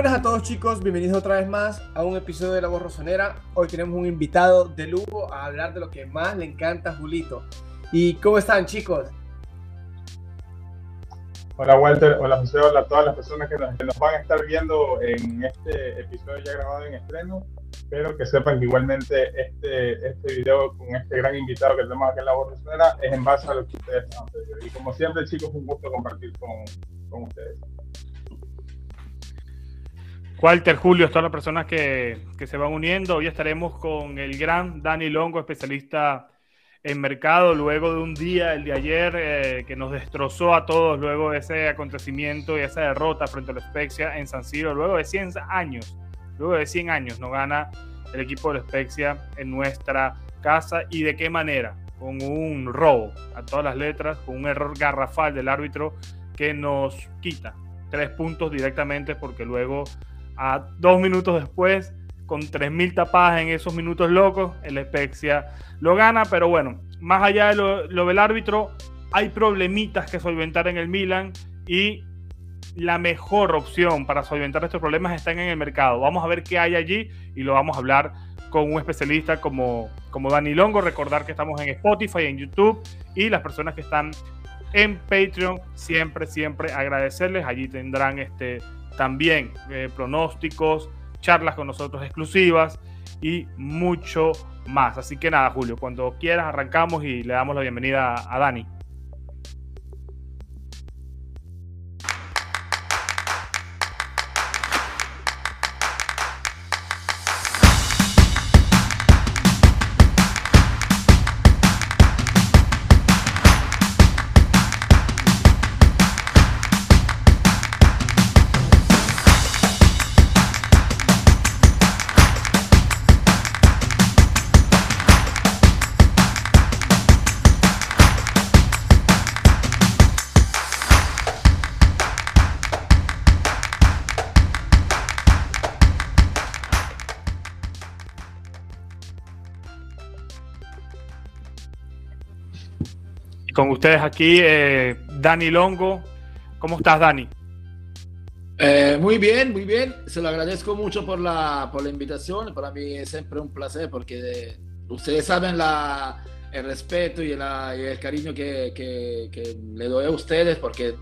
Buenas a todos chicos, bienvenidos otra vez más a un episodio de La Voz Rosonera. Hoy tenemos un invitado de lujo a hablar de lo que más le encanta a Julito. ¿Y cómo están chicos? Hola Walter, hola José, hola a todas las personas que nos, van a estar viendo en este episodio ya grabado en estreno. Espero que sepan que igualmente este, este video con este gran invitado que tenemos aquí en La Voz Rosonera es en base a lo que ustedes han pedido. Y como siempre chicos, un gusto compartir con, con ustedes. Walter, Julio, todas las personas que, que, se van uniendo. Hoy estaremos con el gran Dani Longo, especialista en mercado, luego de un día, el de ayer, eh, que nos destrozó a todos, luego de ese acontecimiento y esa derrota frente a la Spezia en San Siro, luego de 100 años, luego de 100 años nos gana el equipo de la Spezia en nuestra casa y de qué manera, con un robo a todas las letras, con un error garrafal del árbitro que nos quita tres puntos directamente porque luego a dos minutos después, con 3.000 tapadas en esos minutos locos, el Spezia lo gana, pero bueno, más allá de lo, del árbitro, hay problemitas que solventar en el Milan y la mejor opción para solventar estos problemas están en el mercado. Vamos a ver qué hay allí y lo vamos a hablar con un especialista como, como Dani Longo. Recordar que estamos en Spotify, en YouTube y las personas que están en Patreon, siempre, siempre agradecerles. Allí tendrán este, también eh, pronósticos, charlas con nosotros exclusivas y mucho más. Así que nada, Julio, cuando quieras arrancamos y le damos la bienvenida a Dani. Con ustedes aquí, eh, Dani Longo. ¿Cómo estás, Dani? Eh, muy bien, muy bien. Se lo agradezco mucho por la, por la invitación. Para mí es siempre un placer porque ustedes saben la, el respeto y, el cariño que, que, le doy a ustedes porque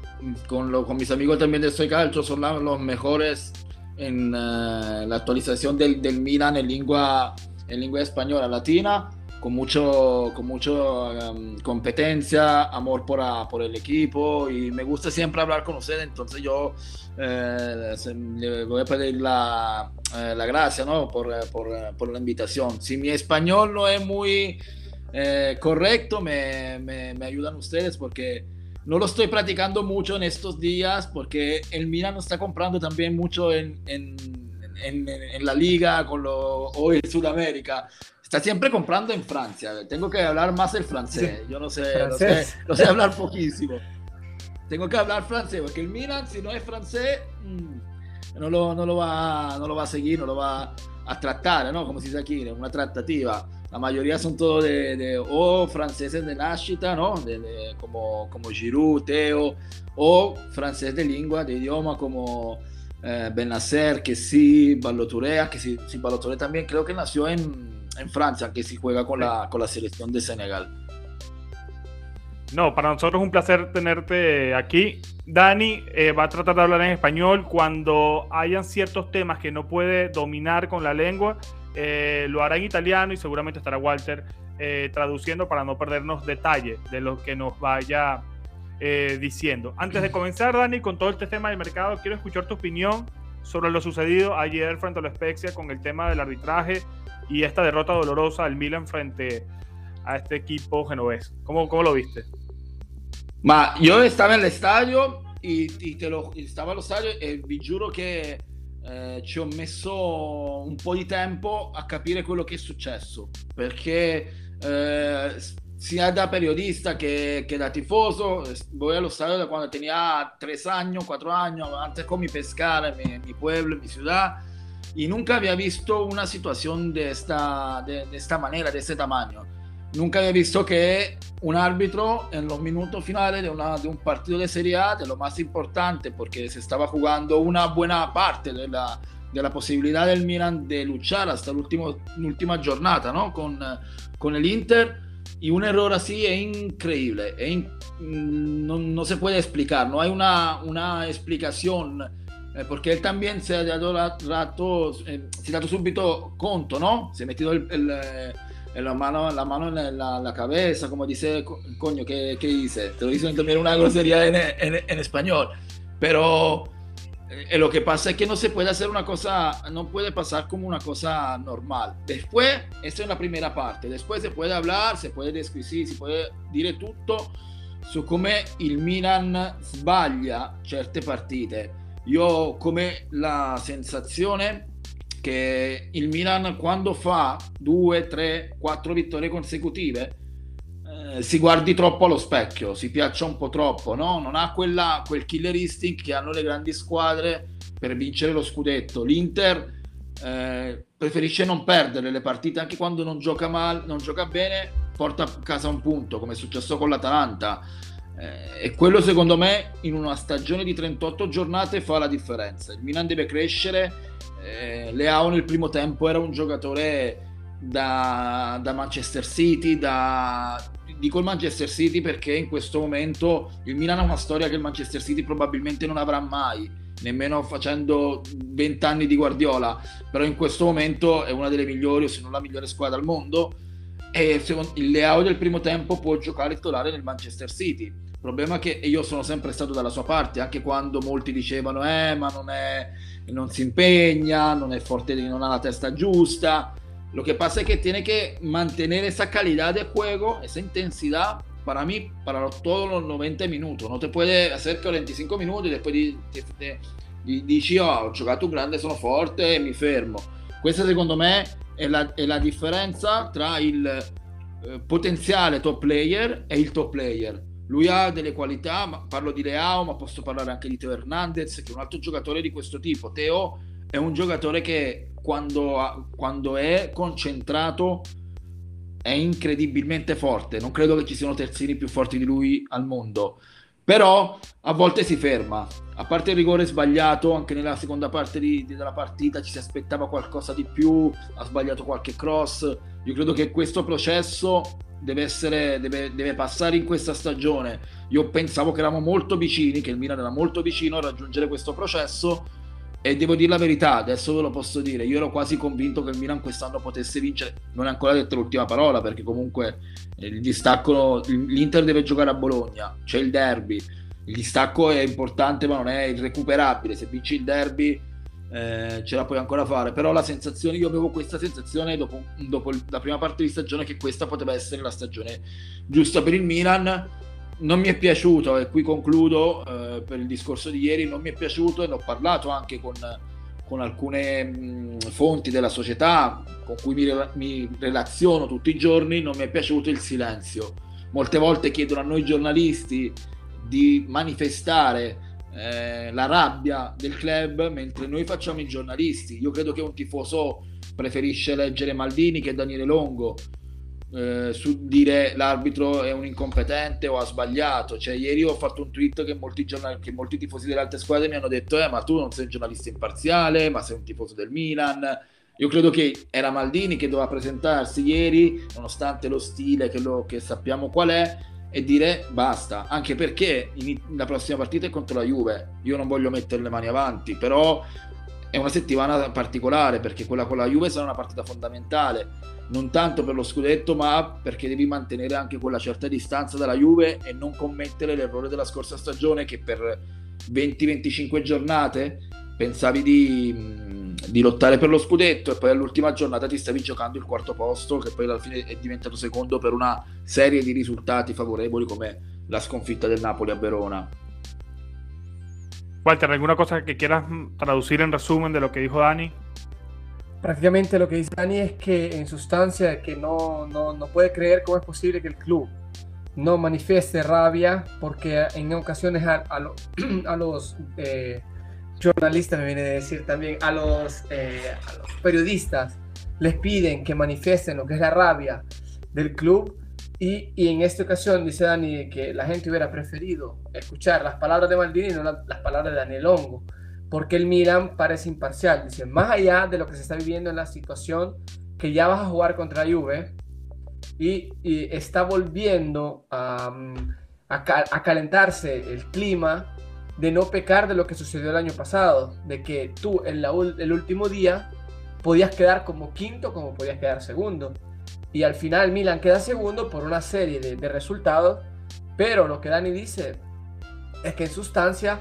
con, lo, con mis amigos también de Soy Calcio son los mejores en eh, la actualización del, del Milan en lengua, en lengua española latina con mucho, con mucho um, competencia, amor por, por el equipo y me gusta siempre hablar con ustedes, entonces yo eh, le voy a pedir la, eh, la gracia ¿no? por, por, por, la invitación. Si mi español no es muy eh, correcto, me, me, me, ayudan ustedes porque no lo estoy practicando mucho en estos días porque el Milan está comprando también mucho en, en, en, en la liga con lo, hoy en Sudamérica está siempre comprando en Francia. Tengo que hablar más el francés. Yo no sé, no sé, hablar poquísimo. Tengo que hablar francés, porque el Milan, si no es francés, mm, no, lo, no, lo va, no lo va a seguir, no lo va a tratar, ¿no? Como se dice aquí, una tratativa. La mayoría son todos de, o franceses de nascita, ¿no? De, como, como Giroud, Teo, o francés de lengua, de idioma como eh, Benacer, que sí, Baloturea, que sí, sí, Baloturea también creo que nació en, en Francia, que si juega con la, con la selección de Senegal. No, para nosotros es un placer tenerte aquí. Dani eh, va a tratar de hablar en español cuando hayan ciertos temas que no puede dominar con la lengua. Eh, lo hará en italiano y seguramente estará Walter eh, traduciendo para no perdernos detalle de lo que nos vaya diciendo. Antes de comenzar, Dani, con todo este tema del mercado, quiero escuchar tu opinión sobre lo sucedido ayer frente a la Spezia con el tema del arbitraje y esta derrota dolorosa del Milan frente a este equipo genovés. ¿Cómo, cómo lo viste? Ma io estaba en el estadio y, y te lo, stavo allo stadio e vi giuro che eh, ci ho messo un po' di tempo a capire quello che è successo perché eh, sia da periodista che, che, da tifoso voy allo stadio da quando tenía 3 anni, 4 anni antes con mi pescara, mi, mi pueblo, mi ciudad y nunca había visto una situación de esta, de, esta manera, de este tamaño. nunca había visto que un árbitro en los minutos finales de, un partido de Serie A, de lo más importante, porque se estaba jugando una buena parte de la, de la posibilidad del Milan de luchar hasta la última jornada ¿no? con, con el Inter, y un error así es increíble, es no, no, se puede explicar, no hay una, una explicación, eh, él también se ha dado rato, eh, si ha dato subito conto, ¿no? Se ha metido el, el, el, eh, la mano, la mano en la, la, cabeza, como dice, coño, ¿qué, qué hice? Te lo dicen también una grosería en, en, en español, pero eh, lo que pasa es que no se puede hacer una cosa, no puede pasar como una cosa normal. Después, esta es la primera parte, después se puede hablar, se puede descrivere, si puede dire tutto su come il Milan sbaglia certe partite. Io ho come la sensazione che il Milan quando fa due, tre, quattro vittorie consecutive eh, si guardi troppo allo specchio, si piaccia un po' troppo, no? Non ha quella, quel killer instinct che hanno le grandi squadre per vincere lo scudetto. L'Inter eh, preferisce non perdere le partite anche quando non gioca male, non gioca bene, porta a casa un punto, come è successo con l'Atalanta. Eh, e quello secondo me in una stagione di 38 giornate fa la differenza. Il Milan deve crescere. Eh, Leao nel primo tempo era un giocatore da, da Manchester City, da, dico il Manchester City perché in questo momento il Milan ha una storia che il Manchester City probabilmente non avrà mai, nemmeno facendo 20 anni di Guardiola, però in questo momento è una delle migliori o se non la migliore squadra al mondo e il Leao del primo tempo può giocare titolare nel Manchester City. Il problema è che io sono sempre stato dalla sua parte, anche quando molti dicevano eh ma non, è, non si impegna, non è forte, non ha la testa giusta Lo que pasa es que tiene que mantener esa calidad de juego, esa intensidad para mí, para todos los 90 minutos. No te puede hacer 45 minuti e después di, di, di, dici oh, ho giocato un grande, sono forte e mi fermo. Questa secondo me è la, è la differenza tra il eh, potenziale top player e il top player. Lui ha delle qualità, parlo di Leao, ma posso parlare anche di Teo Hernandez, che è un altro giocatore di questo tipo. Teo è un giocatore che quando, quando è concentrato è incredibilmente forte. Non credo che ci siano terzini più forti di lui al mondo. Però a volte si ferma. A parte il rigore sbagliato, anche nella seconda parte di, della partita ci si aspettava qualcosa di più, ha sbagliato qualche cross. Io credo che questo processo deve, essere, deve, deve passare in questa stagione. Io pensavo che eravamo molto vicini, che il Milan era molto vicino a raggiungere questo processo e devo dire la verità, adesso ve lo posso dire, io ero quasi convinto che il Milan quest'anno potesse vincere, non è ancora detta l'ultima parola perché comunque il distacco, l'Inter deve giocare a Bologna, c'è il derby, il distacco è importante ma non è irrecuperabile, se vinci il derby eh, ce la puoi ancora fare, però la sensazione, io avevo questa sensazione dopo, dopo la prima parte di stagione che questa poteva essere la stagione giusta per il Milan non mi è piaciuto, e qui concludo eh, per il discorso di ieri, non mi è piaciuto e ne ho parlato anche con, con alcune mh, fonti della società con cui mi, mi, relaziono tutti i giorni, non mi è piaciuto il silenzio. Molte volte chiedono a noi giornalisti di manifestare eh, la rabbia del club mentre noi facciamo i giornalisti. Io credo che un tifoso preferisce leggere Maldini che Daniele Longo eh, su dire l'arbitro è un incompetente o ha sbagliato. Cioè, ieri ho fatto un tweet che molti, giornali, che molti tifosi delle altre squadre mi hanno detto: eh, ma tu non sei un giornalista imparziale, ma sei un tifoso del Milan. Io credo che era Maldini che doveva presentarsi ieri, nonostante lo stile che, lo, che sappiamo qual è, e dire basta. Anche perché in, la prossima partita è contro la Juve. Io non voglio mettere le mani avanti, però è una settimana particolare perché quella con la Juve sarà una partita fondamentale non tanto per lo scudetto, ma perché devi mantenere anche quella certa distanza dalla Juve e non commettere l'errore della scorsa stagione che per 20-25 giornate pensavi di, di, lottare per lo scudetto e poi all'ultima giornata ti stavi giocando il quarto posto che poi alla fine è diventato secondo per una serie di risultati favorevoli come la sconfitta del Napoli a Verona. Walter, ¿alguna cosa que quieras traducir en resumen de lo que dijo Dani? prácticamente lo que dice Dani es que en sustancia que no, no, no, puede creer cómo es posible que el club no manifieste rabia porque en ocasiones a, a, lo, a los eh, jornalistas, me viene a decir también, a los, eh, a los periodistas les piden que manifiesten lo que es la rabia del club. Y, y, en esta ocasión dice Dani que la gente hubiera preferido escuchar las palabras de Maldini y no las palabras de Daniel Longo, porque el Milan parece imparcial. Dice, más allá de lo que se está viviendo en la situación, que ya vas a jugar contra Juve y, y está volviendo a, a, a calentarse el clima de no pecar de lo que sucedió el año pasado, de que tú en la, el último día podías quedar como quinto como podías quedar segundo. Y al final Milan queda segundo por una serie de, de resultados, pero lo que Dani dice es que en sustancia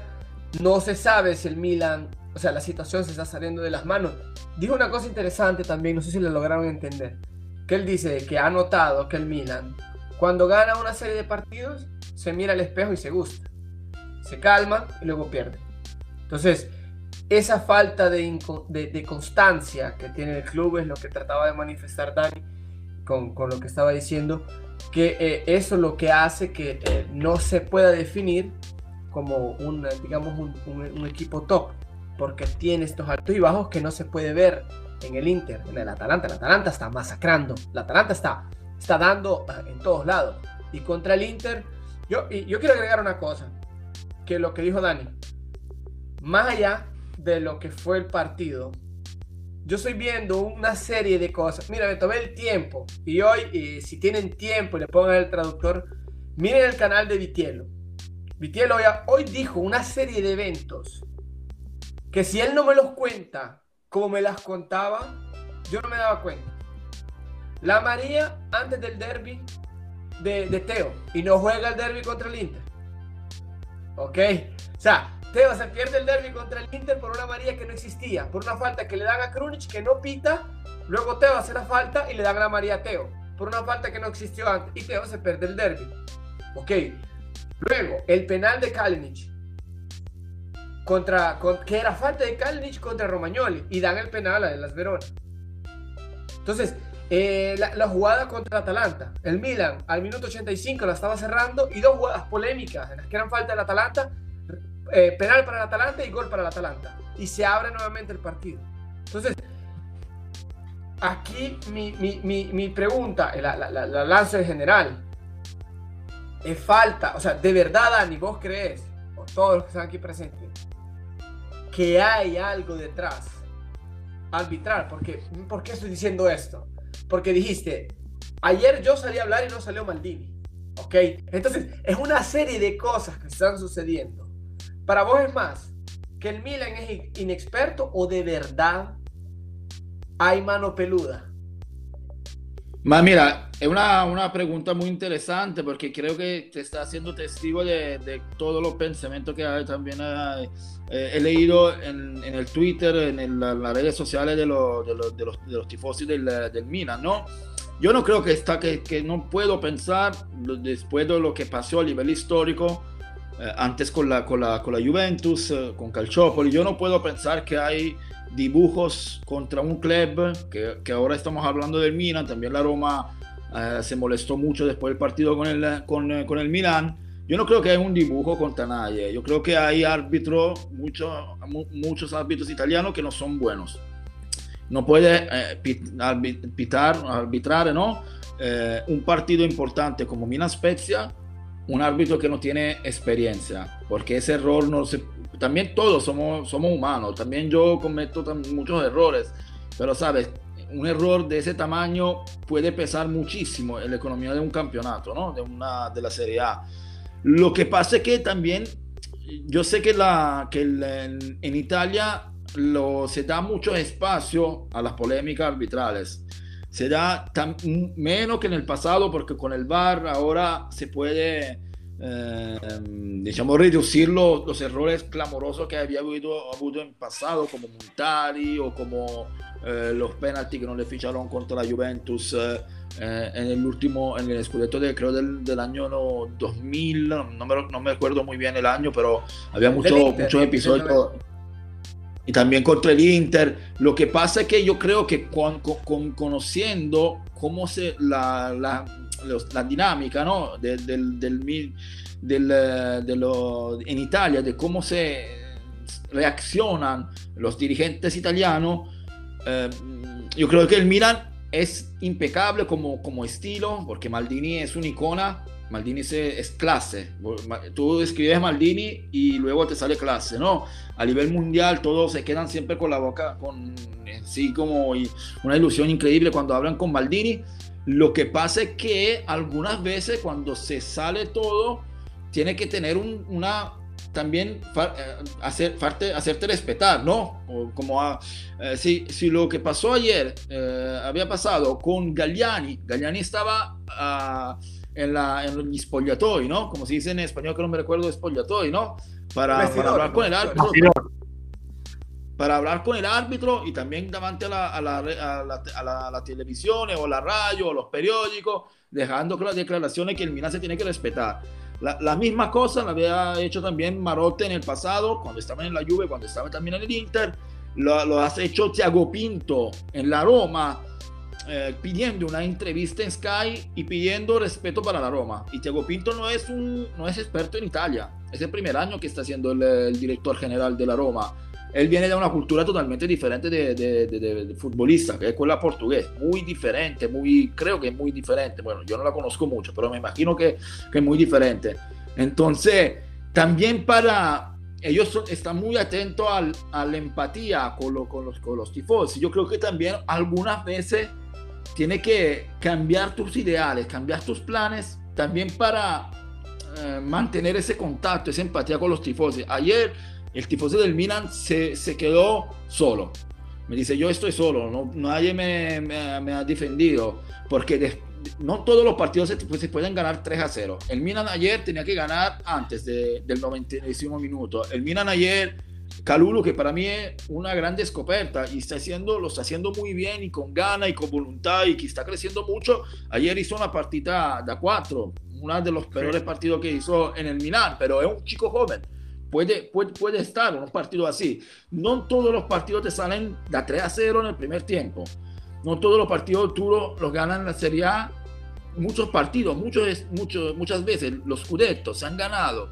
no se sabe si el Milan, o sea, la situación se está saliendo de las manos. Dijo una cosa interesante también, no sé si lo lograron entender, que él dice que ha notado que el Milan, cuando gana una serie de partidos, se mira al espejo y se gusta se calma y luego pierde. Entonces, esa falta de, de, constancia que tiene el club es lo que trataba de manifestar Dani con, con lo que estaba diciendo, que eh, eso es lo que hace que eh, no se pueda definir como un, digamos, un, equipo top, porque tiene estos altos y bajos que no se puede ver en el Inter, en el Atalanta. El Atalanta está masacrando, el Atalanta está, está dando eh, en todos lados. Y contra el Inter, yo, y yo quiero agregar una cosa que lo que dijo Dani. Más allá de lo que fue el partido, yo estoy viendo una serie de cosas. Mira, me tomé el tiempo. Y hoy, si tienen tiempo le pongan el traductor, miren el canal de Vitielo. Vitielo hoy dijo una serie de eventos que si él no me los cuenta como me las contaba, yo no me daba cuenta. La María antes del derby de, de Teo y no juega el derby contra el Inter. ¿Ok? O sea, Teo se pierde el derby contra el Inter por una amarilla que no existía, por una falta que le dan a Krunic que no pita, luego Teo hace la falta y le dan la amarilla a Teo, por una falta que no existió antes, y Teo se pierde el derby. ¿Ok? Luego, el penal de Kalinic, contra, que era falta de Kalinic contra Romagnoli, y dan el penal a las Verona. Entonces, eh, la, jugada contra Atalanta. El Milan al minuto 85 la estaba cerrando y dos jugadas polémicas en las que eran falta del Atalanta, eh, penal para el Atalanta y gol para el Atalanta. Y se abre nuevamente el partido. Entonces, aquí mi, mi, mi, pregunta, la, la, la, lanza en general. Es falta, o sea, de verdad, Dani, vos crees, o todos los que están aquí presentes, que hay algo detrás arbitral. Porque, ¿Por qué estoy diciendo esto? Porque dijiste, ayer yo salí a hablar y no salió Maldini. ¿Ok? Entonces, es una serie de cosas que están sucediendo. Para vos es más, que el Milan es inexperto o de verdad hay mano peluda. Ma mira, es una, una, pregunta muy interesante porque creo que te está haciendo testigo de, de todos los pensamientos que también eh, he leído en, en, el Twitter, en, las redes sociales de, los, de, los, de, los, los tifosi del, del, Milan, ¿no? Yo no creo que, está, que, que no puedo pensar, después de lo que pasó a nivel histórico, eh, antes con la, con, la, con la Juventus, eh, con Calciopoli, yo no puedo pensar que hay dibujos contra un club, que, que, ahora estamos hablando del Milan, también la Roma eh, se molestó mucho después del partido con el, con, eh, con, el Milan. Yo no creo que hay un dibujo contra nadie, yo creo que hay árbitros, muchos muchos árbitros italianos que no son buenos. No puede eh, pitar, arbitrar ¿no? Eh, un partido importante como Milan Spezia un árbitro que no tiene experiencia, porque ese error no se también todos somos, somos humanos, también yo cometo muchos errores, pero sabes, un error de ese tamaño puede pesar muchísimo en la economía de un campeonato, ¿no? De, una, de la Serie A. Lo que pasa es que también, yo sé que, la, que en, en Italia lo, se da mucho espacio a las polémicas arbitrales. Se da tan, menos que en el pasado porque con el VAR ahora se puede eh, diciamo, reducir los, los, errores clamorosos que había habido, habido en pasado, como Montari o como eh, los penalti que no le ficharon contra la Juventus eh, en el último, en el Scudetto de, creo del, del año no, 2000, no me, no me acuerdo muy bien el año, pero había mucho, muchos episodios. Y también contra el Inter. Lo que pasa es que yo creo que con, con, conociendo cómo se la, la la dinámica ¿no? del, del, del, del, de lo, en Italia, de cómo se reaccionan los dirigentes italianos, eh, yo creo que el Milan es impecable como, como estilo, porque Maldini es una icona, Maldini es, clase. Tú escribes Maldini y luego te sale clase, ¿no? A nivel mundial todos se quedan siempre con la boca, con sí como una ilusión increíble cuando hablan con Maldini. Lo que pasa es que algunas veces cuando se sale todo, tiene que tener una, también eh, hacer, hacerte respetar, ¿no? como eh, si, si, lo que pasó ayer eh, había pasado con Galliani, Galliani estaba uh, en, la, en spogliatoi, ¿no? Como se dice en español, que no me recuerdo, spogliatoi, ¿no? Para, para hablar con el árbitro. Para hablar con el árbitro y también delante a la, a la, a la, a la televisión o la radio o los periódicos, dejando las declaraciones que el Milan se tiene que respetar. La, la, misma cosa la había hecho también Marote en el pasado, cuando estaba en la Juve, cuando estaba también en el Inter. Lo, lo has hecho Thiago Pinto en la Roma, eh, pidiendo una entrevista en Sky y pidiendo respeto para la Roma. Y Thiago Pinto no es, un, no es experto en Italia. Es el primer año que está siendo el, el director general de la Roma él viene de una cultura totalmente diferente de, de, de, futbolista, que es la portugués, muy diferente, muy, creo que es muy diferente. Bueno, yo no la conozco mucho, pero me imagino que, que es muy diferente. Entonces, también para ellos están muy atentos al, a la empatía con, lo, con, los, con los tifosi. Yo creo que también algunas veces tiene que cambiar tus ideales, cambiar tus planes, también para eh, mantener ese contacto, esa empatía con los tifosi. Ayer el tifoso del Milan se, se quedó solo. Me dice, yo estoy solo, no, nadie me, me, ha defendido, porque no todos los partidos se, pues, se, pueden ganar 3 a 0. El Milan ayer tenía que ganar antes de, del 90 minuto. El Milan ayer, Calulu, que para mí es una gran escopeta y está haciendo, lo está haciendo muy bien y con gana y con voluntad y que está creciendo mucho. Ayer hizo una partida de 4, uno de los peores partidos que hizo en el Milan, pero es un chico joven puede, puede, puede estar en un partido así. No todos los partidos te salen de 3 a 0 en el primer tiempo. No todos los partidos duros los ganan la Serie A. Muchos partidos, muchos, muchos, muchas veces los Scudettos se han ganado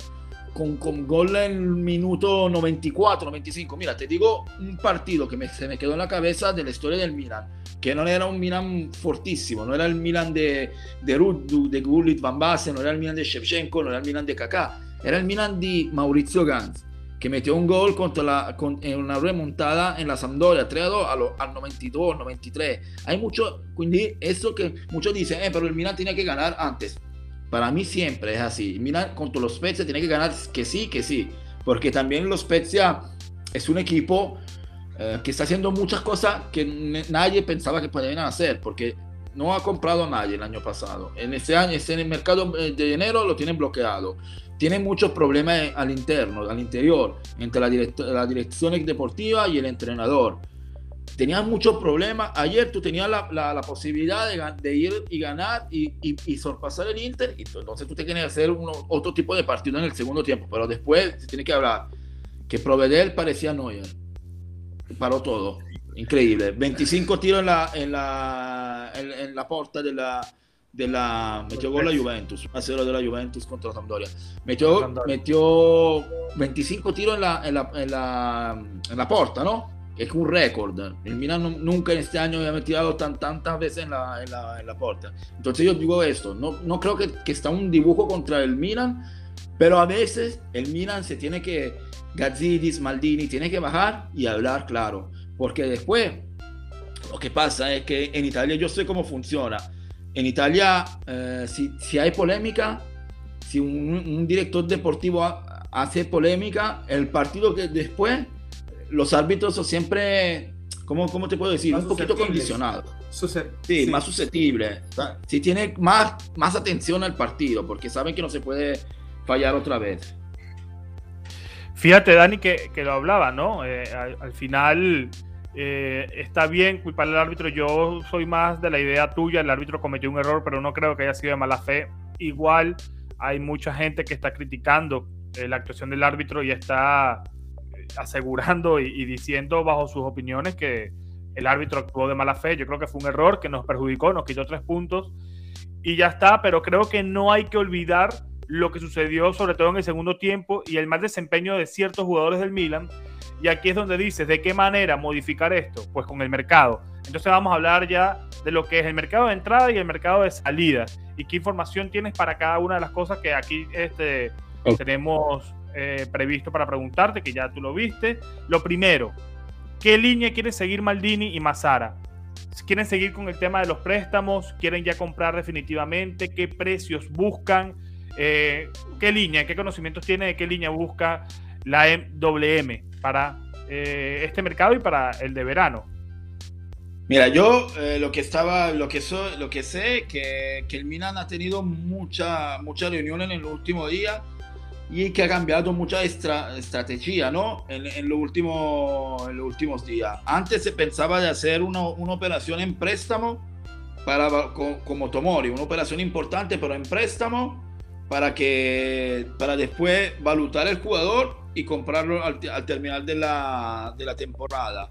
con, con gol en el minuto 94, 95. Mira, te digo un partido que me, se me quedó en la cabeza de la historia del Milan, que no era un Milan fortísimo, no era el Milan de, de Ruddu, de Gullit, Van Basten, no era el Milan de Shevchenko, no era el Milan de Kaká era el Milan di Maurizio Gans, que metió un gol contra la, con, en una remontada en la Sampdoria 3 a 2 al 92, 93. Hay mucho, quindi eso que muchos dicen, eh, pero el Milan tenía que ganar antes. Para mí siempre es así. Milan contra los Spezia tiene que ganar que sí, que sí. Porque también los Spezia es un equipo eh, que está haciendo muchas cosas que nadie pensaba que podían hacer. Porque no ha comprado a nadie el año pasado. En este año, en el mercado eh, de enero lo tienen bloqueado tiene muchos problemas al interno, al interior, entre la, la dirección deportiva y el entrenador. Tenían muchos problemas. Ayer tú tenías la, la, posibilidad de, de, ir y ganar y, y, y, sorpasar el Inter. Y entonces tú te tienes que hacer uno, otro tipo de partido en el segundo tiempo. Pero después se tiene que hablar que Provedel parecía Neuer. Paró todo. Increíble. 25 tiros en la, en la, en, en la puerta de la, de la metió gol la Juventus, 1 0 de la Juventus contra la Sampdoria. Metió, metió 25 tiros en la, en la, en la, en la porta, ¿no? Es un récord. El Milan nunca en este año había metido tan, tantas veces en la, en la, en la puerta. Entonces yo digo esto, no, no creo que, que, está un dibujo contra el Milan, pero a veces el Milan se tiene que, Gazzidis, Maldini, tiene que bajar y hablar claro, porque después lo que pasa es que en Italia yo sé cómo funciona en Italia, eh, si, si, hay polémica, si un, un director deportivo hace polémica, el partido que después, los árbitros son siempre, ¿cómo, cómo te puedo decir? un poquito condicionados. Sí, sí, más susceptible. Si tiene más, más atención al partido, porque saben que no se puede fallar otra vez. Fíjate, Dani, que, que lo hablaba, ¿no? Eh, al, al, final eh, está bien culpar al árbitro. Yo soy más de la idea tuya. El árbitro cometió un error, pero no creo que haya sido de mala fe. Igual hay mucha gente que está criticando eh, la actuación del árbitro y está eh, asegurando y, y, diciendo bajo sus opiniones que el árbitro actuó de mala fe. Yo creo que fue un error que nos perjudicó, nos quitó tres puntos y ya está. Pero creo que no hay que olvidar lo que sucedió sobre todo en el segundo tiempo y el mal desempeño de ciertos jugadores del Milan. Y aquí es donde dices, ¿de qué manera modificar esto? Pues con el mercado. Entonces vamos a hablar ya de lo que es el mercado de entrada y el mercado de salida. Y qué información tienes para cada una de las cosas que aquí este, tenemos eh, previsto para preguntarte, que ya tú lo viste. Lo primero, ¿qué línea quiere seguir Maldini y Mazara? ¿Quieren seguir con el tema de los préstamos? ¿Quieren ya comprar definitivamente? ¿Qué precios buscan? Eh, ¿Qué línea, qué conocimientos tiene de qué línea busca la MWM para eh, este mercado y para el de verano? Mira, yo eh, lo que estaba, lo que soy, lo que sé que, que el Milan ha tenido mucha, mucha reunión en el último día y que ha cambiado mucha estrategia, ¿no? En, en, lo en los últimos días. Antes se pensaba de hacer una, una operación en préstamo para como Tomori, una operación importante, pero en préstamo para que para después valutar el jugador y comprarlo al, al terminar de la, de la, temporada.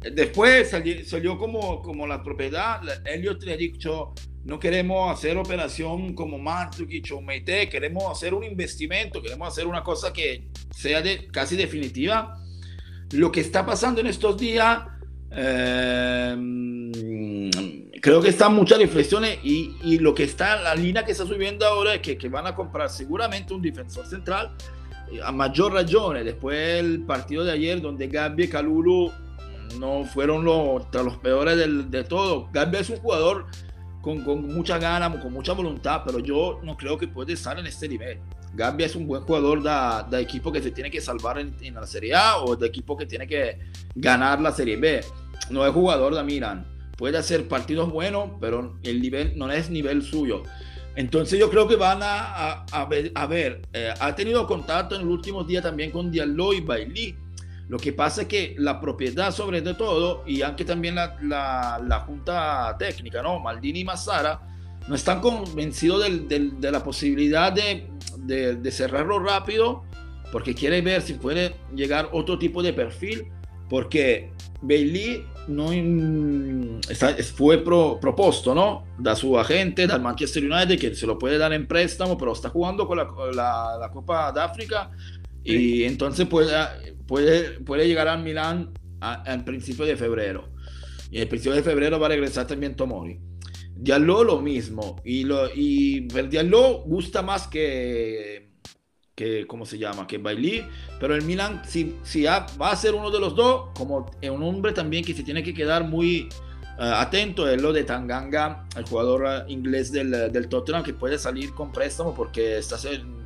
Después salió, salió, como, como la propiedad, Elliot le ha dicho, no queremos hacer operación como Mandzukic o Meite, queremos hacer un investimento, queremos hacer una cosa que sea de, casi definitiva. Lo que está pasando en estos días eh, creo que están muchas reflexiones y, y, lo que está, la línea que está subiendo ahora es que, que van a comprar seguramente un defensor central a mayor razones después del partido de ayer donde Gabi y Calulu no fueron los, los peores del, de todo. Gabi es un jugador con, con, mucha gana, con mucha voluntad, pero yo no creo que puede estar en este nivel. Gambia es un buen jugador de, de equipo que se tiene que salvar en, en, la Serie A o de equipo que tiene que ganar la Serie B. No es jugador de Milan puede hacer partidos buenos, pero el nivel no es nivel suyo. Entonces yo creo que van a, a, ver, a ver eh, ha tenido contacto en los últimos días también con Diallo y Bailey. Lo que pasa es que la propiedad sobre todo, y aunque también la, la, la junta técnica, ¿no? Maldini y Massara, no están convencidos del, del, de la posibilidad de, de, de cerrarlo rápido, porque quiere ver si puede llegar otro tipo de perfil, porque Bailey no in, está, fue pro, proposto ¿no? da su agente, dal Manchester United, que se lo puede dar en préstamo, pero está jugando con la, la, la Copa de África sí. y entonces puede, puede, puede llegar al Milán al principio de febrero. Y el principio de febrero va a regresar también Tomori. Diallo lo mismo. Y, lo, y Diallo gusta más que que, ¿cómo se llama? Que Bailey, pero el Milan, si, si va a ser uno de los dos, como un hombre también que se tiene que quedar muy uh, atento, es lo de Tanganga, el jugador uh, inglés del, del, Tottenham, que puede salir con préstamo porque está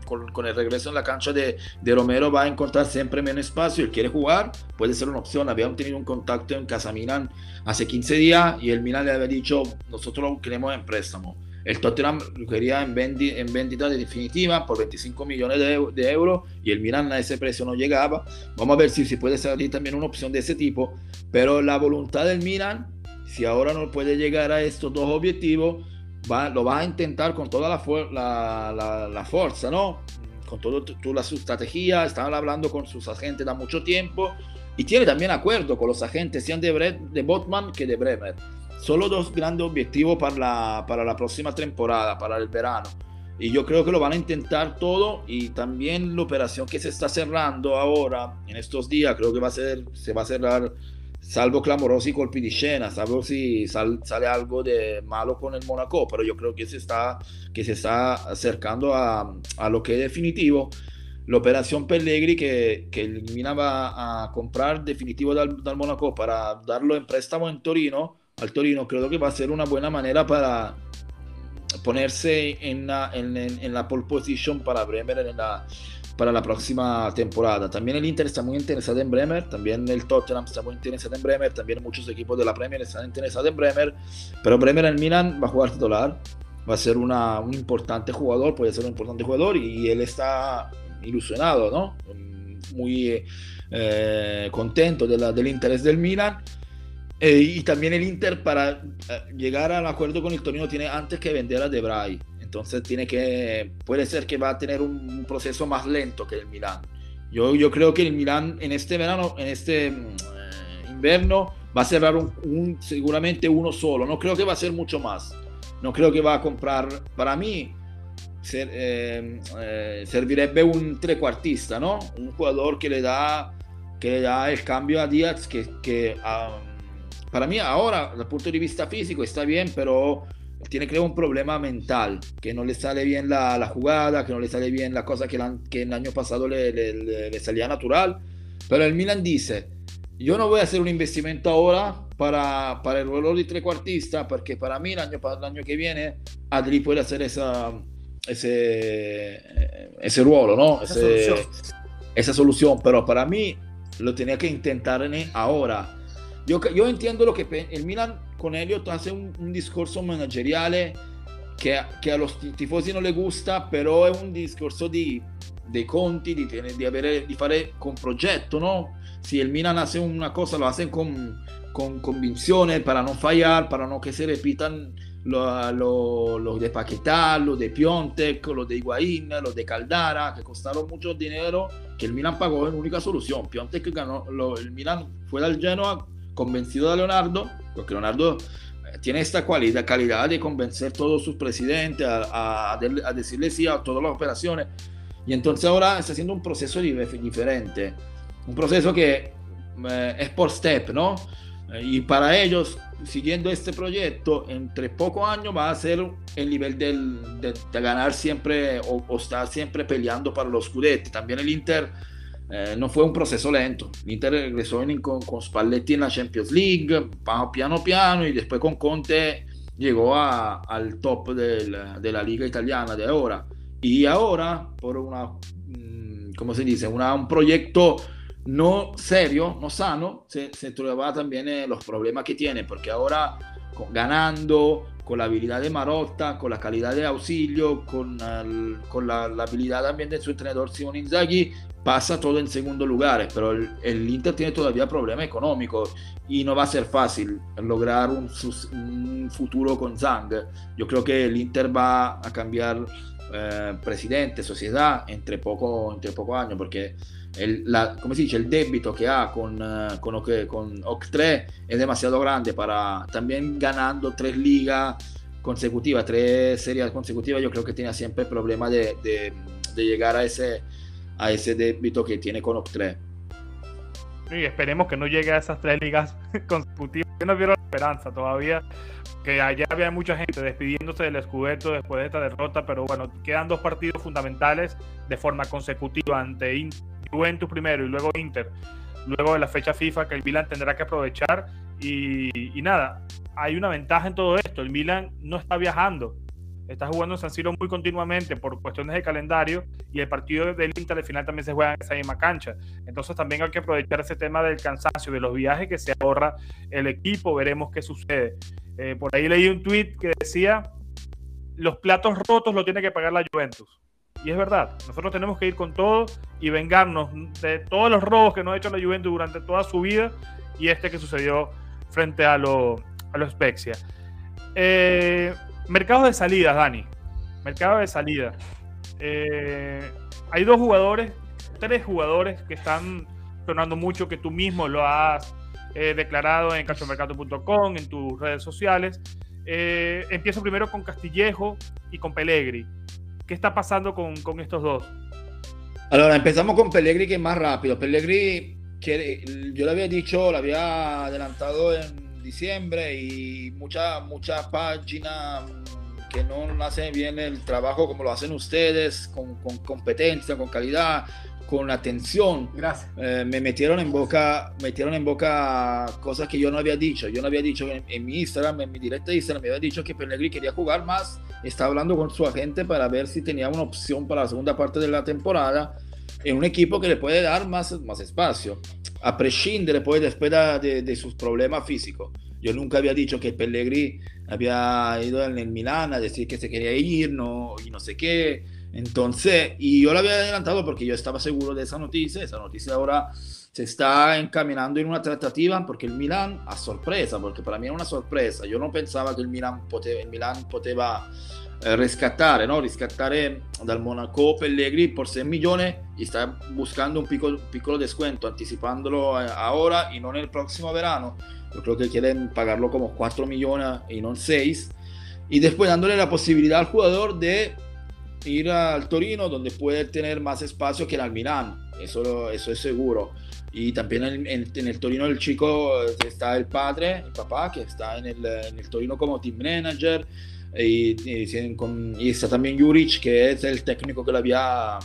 con, con, el regreso en la cancha de, de, Romero va a encontrar siempre menos espacio, él quiere jugar, puede ser una opción, habían tenido un contacto en Casa Milan hace 15 días y el Milan le había dicho, nosotros lo queremos en préstamo el Tottenham lo quería en, vendi, en vendita de definitiva por 25 millones de, de, euros y el Milan a ese precio no llegaba. Vamos a ver si, si puede salir también una opción de ese tipo. Pero la voluntad del Milan, si ahora no puede llegar a estos dos objetivos, va, lo va a intentar con toda la, la, la, la fuerza, ¿no? Con toda to, su estrategia. Estaban hablando con sus agentes da mucho tiempo y tiene también acuerdo con los agentes, sean de, Bre de Botman que de Bremer solo dos grandes objetivos para la, para la próxima temporada, para el verano. Y yo creo que lo van a intentar todo y también la operación que se está cerrando ahora, en estos días, creo que va a ser, se va a cerrar, salvo clamorosi colpi di scena, salvo si sal, sale algo de malo con el Monaco, pero yo creo que se está, que se está acercando a, a lo que es definitivo. La operación Pellegrini que, que el a comprar definitivo del, del Monaco para darlo en préstamo en Torino al Torino, creo que va a ser una buena manera para ponerse en la, en, en la pole position para Bremer en la, para la próxima temporada. También el Inter está muy interesado en Bremer, también el Tottenham está muy interesado en Bremer, también muchos equipos de la Premier están interesados en Bremer, pero Bremer en Milan va a jugar titular, va a ser una, un importante jugador, puede ser un importante jugador y él está ilusionado, ¿no? Muy eh, contento de la, del interés del Milan eh, y también el Inter para eh, llegar al acuerdo con el Torino tiene antes que vender a Debray. Entonces tiene que, puede ser que va a tener un, proceso más lento que el Milán. Yo, yo creo que el Milán en este verano, en este eh, invierno, va a cerrar un, un, seguramente uno solo. No creo que va a ser mucho más. No creo que va a comprar, para mí, ser, eh, eh, servirebbe un trequartista, ¿no? Un jugador que le da, que le da el cambio a Díaz, que, que um, para mí ahora, desde el punto de vista físico, está bien, pero tiene creo un problema mental, que no le sale bien la, la jugada, que no le sale bien la cosa que, la, que el año pasado le, le, le, salía natural. Pero el Milan dice, yo no voy a hacer un investimento ahora para, para el ruolo de trequartista, porque para mí el año, el año que viene Adri puede hacer esa, ese, ese ruolo, ¿no? Esa, ese, solución. esa solución, pero para mí lo tenía que intentar ahora. Yo, yo entiendo lo que el Milan con Elliot hace un, un discorso manageriale che, che a los tifosi non le gusta, però è un discorso di, dei conti, di, di, avere, di fare con progetto, no? Si el Milan hace una cosa, lo hacen con, con convicción para no fallar, para no que se repitan los lo, lo de Paquetá, los de Piontek, los de Higuaín, los de Caldara, que costaron mucho dinero, que el Milan pagó en única solución. Piontek ganó, lo, Milan fue al Genoa convencido de Leonardo, porque Leonardo eh, tiene esta cualidad, calidad de convencer a todos sus presidentes a, a, a, decirle sí a todas las operaciones. Y entonces ahora está haciendo un proceso diferente, un proceso que eh, es por step, ¿no? Y para ellos, siguiendo este proyecto, entre pocos años va a ser el nivel del, de, de, ganar siempre o, o, estar siempre peleando para los Scudetti. También el Inter eh, no fue un proceso lento. El Inter regresó en, con, con, Spalletti en la Champions League, piano piano, y después con Conte llegó al top de la, de la, liga italiana de ahora. Y ahora, por una, mm, ¿cómo se dice? Una, un proyecto no serio, no sano, se, se también los problemas que tiene, porque ahora ganando, con la habilidad de Marotta, con la calidad de auxilio, con, el, con la, la, habilidad también de su entrenador Simone Inzaghi, pasa todo en segundo lugar, pero el, el, Inter tiene todavía problemas económicos y no va a ser fácil lograr un, un futuro con Zang. Yo creo que el Inter va a cambiar eh, presidente, sociedad, entre poco, entre poco años, porque el, la, come dice, el débito que ha con, uh, con, con OC3 es demasiado grande para también ganando tres ligas consecutivas, tres series consecutivas, yo creo que tiene siempre el problema de, de, de llegar a ese, a ese débito que tiene con OC3. Y esperemos que no llegue a esas tres ligas consecutivas. Yo no vieron esperanza todavía, que allá había mucha gente despidiéndose del Scudetto después de esta derrota, pero bueno, quedan dos partidos fundamentales de forma consecutiva ante Juventus primero y luego Inter, luego de la fecha FIFA que el Milan tendrá que aprovechar. Y, nada, hay una ventaja en todo esto. El Milan no está viajando, está jugando en San Siro muy continuamente por cuestiones de calendario y el partido del Inter al final también se juega en esa misma cancha. Entonces también hay que aprovechar ese tema del cansancio, de los viajes que se ahorra el equipo. Veremos qué sucede. Eh, por ahí leí un tweet que decía, los platos rotos lo tiene que pagar la Juventus. Y es verdad, nosotros tenemos que ir con todo y vengarnos de todos los robos que nos ha hecho la Juventus durante toda su vida y este que sucedió frente a lo, a lo Spezia. Eh, mercados de salida, Dani. Mercado de salida. Eh, hay dos jugadores, tres jugadores que están sonando mucho, que tú mismo lo has eh, declarado en calciomercato.com, en tus redes sociales. Empiezo primero con Castillejo y con Pellegri. ¿Qué está pasando con, con estos dos? Allora, empezamos con Pellegri, que es más rápido. Pellegri, que yo le había dicho, lo había adelantado en diciembre y muchas mucha páginas que no hacen bien el trabajo como lo hacen ustedes, con, con competencia, con calidad, con atención. Gracias. Eh, me metieron en boca, metieron en boca cosas que yo no había dicho. Yo no había dicho en, en mi Instagram, en mi directa de Instagram, me había dicho que Pellegrini quería jugar más. Estaba hablando con su agente para ver si tenía una opción para la segunda parte de la temporada en un equipo que le puede dar más, más espacio, a prescindere poi después de, de sus problemas físicos. Yo nunca había dicho que Pellegrini había ido en el Milan a decir que se quería ir no, y no sé qué. Entonces, y yo lo había adelantado porque yo estaba seguro de esa noticia. Esa noticia ahora se está encaminando en una tratativa porque el Milan a sorpresa, porque para mí era una sorpresa. Yo no pensaba que el Milan poteva, el Milan poteva eh, no? riscattare dal Monaco Pellegrini por 6 millones y está buscando un piccolo, piccolo descuento, anticipándolo ahora y no en el próximo verano. Yo creo que quieren pagarlo como 4 millones y no 6. Y después dándole la posibilidad al jugador de ir al Torino, donde puede tener más espacio que en el Milán, eso, eso es seguro. Y también en, en, el Torino del chico eh, está el padre, el papá, que está en el, en el Torino como team manager. Y, y, con, y, está también Juric, que es el técnico que lo había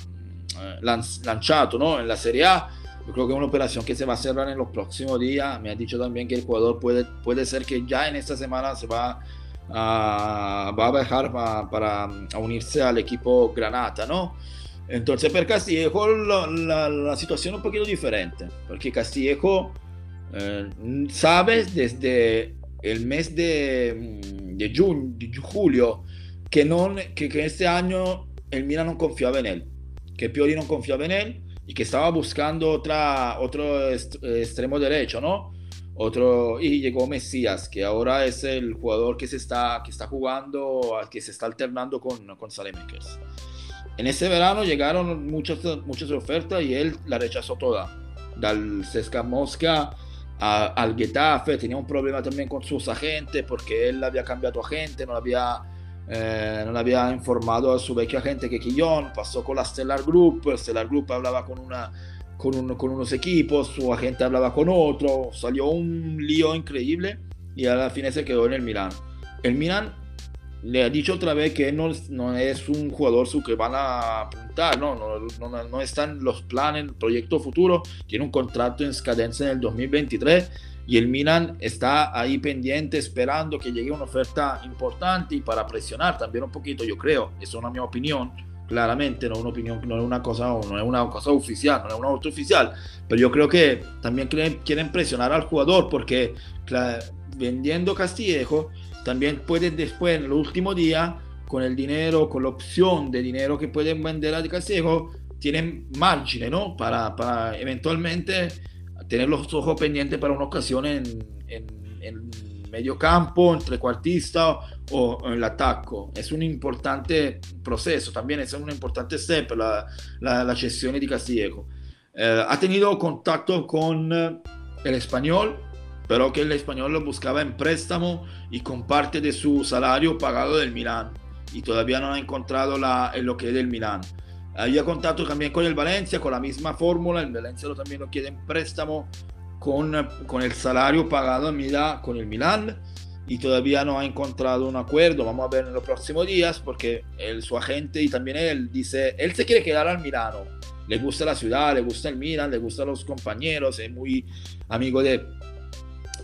eh, lanzado ¿no? en la Serie A. Yo creo que es una operación que se va a cerrar en los próximos días. Me ha dicho también que el jugador puede, puede ser que ya en esta semana se va a, va a viajar para, para unirse al equipo Granata, ¿no? Entonces per Castillejo la, la, la, situación es un poquito diferente, porque Castillejo eh, sabe desde el mes de, de, junio, de julio que, non, que, que, este año el Milan no confiaba en él, que Pioli no confiaba en él y que estaba buscando otra, otro est extremo derecho, ¿no? Otro, y llegó Mesías, que ahora es el jugador que se está, que está jugando, que se está alternando con, con Salemekers. En ese verano llegaron muchas, muchas ofertas y él la rechazó toda. Del Sesca Mosca al Getafe, tenía un problema también con sus agentes porque él había cambiado agente, no había, eh, no había informado a su vecchio agente que Quillón, pasó con la Stellar Group, Stellar Group hablaba con, una, con, un, con unos equipos, su agente hablaba con otro, salió un lío increíble y a la fin se quedó en el Milan. El Milan le ha dicho otra vez que no, no es un jugador su que van a apuntar, no, no, no, no están los planes, el proyecto futuro, tiene un contrato en cadencia en el 2023 y el Milan está ahí pendiente esperando que llegue una oferta importante y para presionar también un poquito, yo creo, es una mi opinión, claramente no es una opinión, no es una cosa, no es una cosa oficial, no es una otra oficial, pero yo creo que también quieren, quieren presionar al jugador porque vendiendo Castillejo también pueden después, en el último día, con el dinero, con la opción de dinero que pueden vender a Castillejo, tienen margen, ¿no? Para, para, eventualmente tener los ojos pendientes para una ocasión en, en, en medio campo, entre cuartista o, el ataque. Es un importante proceso, también es un importante step la, la, la gestión de Castillejo. Eh, ha tenido contacto con eh, el español, pero que el español lo buscaba en préstamo y con parte de su salario pagado del Milán y todavía no ha encontrado la, lo que es del Milán. Había contacto también con el Valencia, con la misma fórmula, el Valencia lo, también lo quiere en préstamo con, con el salario pagado en Milán, con el y todavía no ha encontrado un acuerdo. Vamos a ver en los próximos días porque el, su agente y también él dice, él se quiere quedar al Milano. Le gusta la ciudad, le gusta el Milán, le gustan los compañeros, es muy amigo de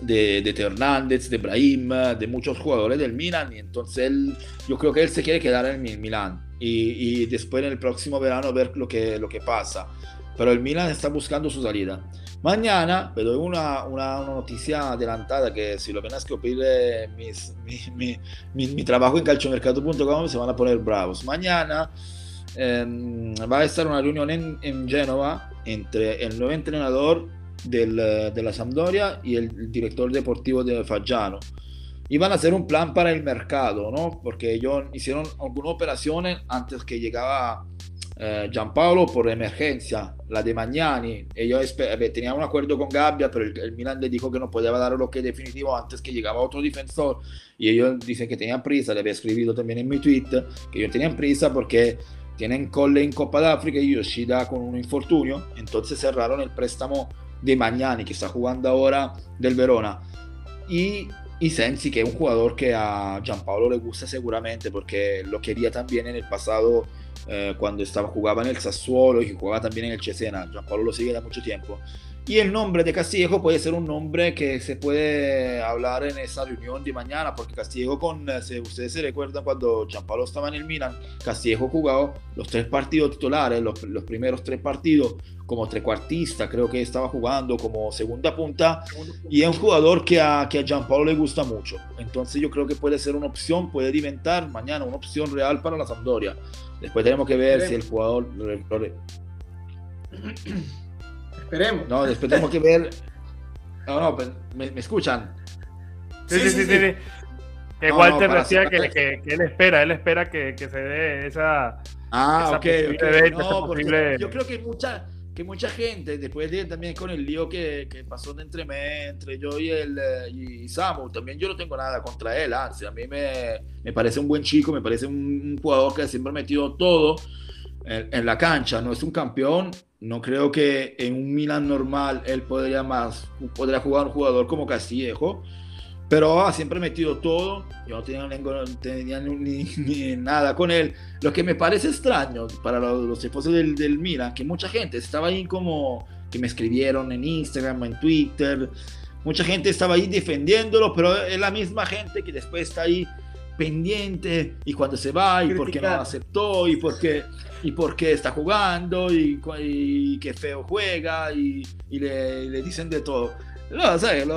de, de Hernández, de Brahim, de muchos jugadores del Milan. Y entonces él, yo creo que él se quiere quedar en el Milan y, y, después en el próximo verano ver lo que, lo que pasa. Pero el Milan está buscando su salida. Mañana me doy una, una, una, noticia adelantada que si lo ven a escupir mis, mi, mi, mi, mi, trabajo en calciomercato.com se van a poner bravos. Mañana eh, va a estar una reunión en, en Génova entre el nuevo entrenador del, de la Sampdoria y el director deportivo de Faggiano. Iban a hacer un plan para el mercado, ¿no? Porque ellos hicieron algunas operaciones antes que llegaba eh, Gianpaolo por emergencia, la de Magnani. Ellos tenían un acuerdo con Gabbia, pero el, el, Milan le dijo que no podía dar lo que definitivo antes que llegaba otro defensor. Y ellos dicen que tenían prisa, le había escrito también en mi tweet que ellos tenían prisa porque tienen Colle en Copa de África y Yoshida con un infortunio. Entonces cerraron el préstamo de Magnani, que está jugando ahora del Verona, y, y Sensi, que es un jugador que a Gianpaolo le gusta seguramente, porque lo quería también en el pasado eh, cuando estaba, jugaba en el Sassuolo y jugaba también en el Cesena. Gianpaolo lo sigue da mucho tiempo. Y el nombre de Castillejo puede ser un nombre que se puede hablar en esa reunión de mañana, porque Castillejo, con, eh, si ustedes se recuerdan cuando Gianpaolo estaba en el Milan, Castillejo jugó los tres partidos titulares, los, los primeros tres partidos como trecuartista, creo que estaba jugando como segunda punta, y es un jugador que a, que a Gianpaolo le gusta mucho. Entonces yo creo que puede ser una opción, puede inventar mañana una opción real para la Sampdoria. Después tenemos que ver si el jugador... Esperemos. No, después tenemos que ver. No, no, ¿me, ¿me escuchan? Sí, sí, sí. sí, sí. Que no, Walter no, decía que, que, que, él espera, él espera que, que se dé esa. Ah, esa ok, okay. Evento, no, posible... Yo creo que mucha, que mucha gente, después de también con el lío que, que pasó entre, me, entre yo y, el, eh, y Samu, también yo no tengo nada contra él, a mí me, me, parece un buen chico, me parece un, jugador que siempre ha metido todo en, en, la cancha, no es un campeón, no creo que en un Milan normal él podría más, podría jugar un jugador como Castillejo, pero ha siempre metido todo. Yo no tenía, tenía ni, nada con él. Lo que me parece extraño para los, esposos del, del Milan, que mucha gente estaba ahí como que me escribieron en Instagram, en Twitter. Mucha gente estaba ahí defendiéndolo, pero es la misma gente que después está ahí pendiente y cuando se va y por qué no aceptó y por qué, y por qué está jugando y, y qué feo juega y, y le, le, dicen de todo. No, ¿sabes?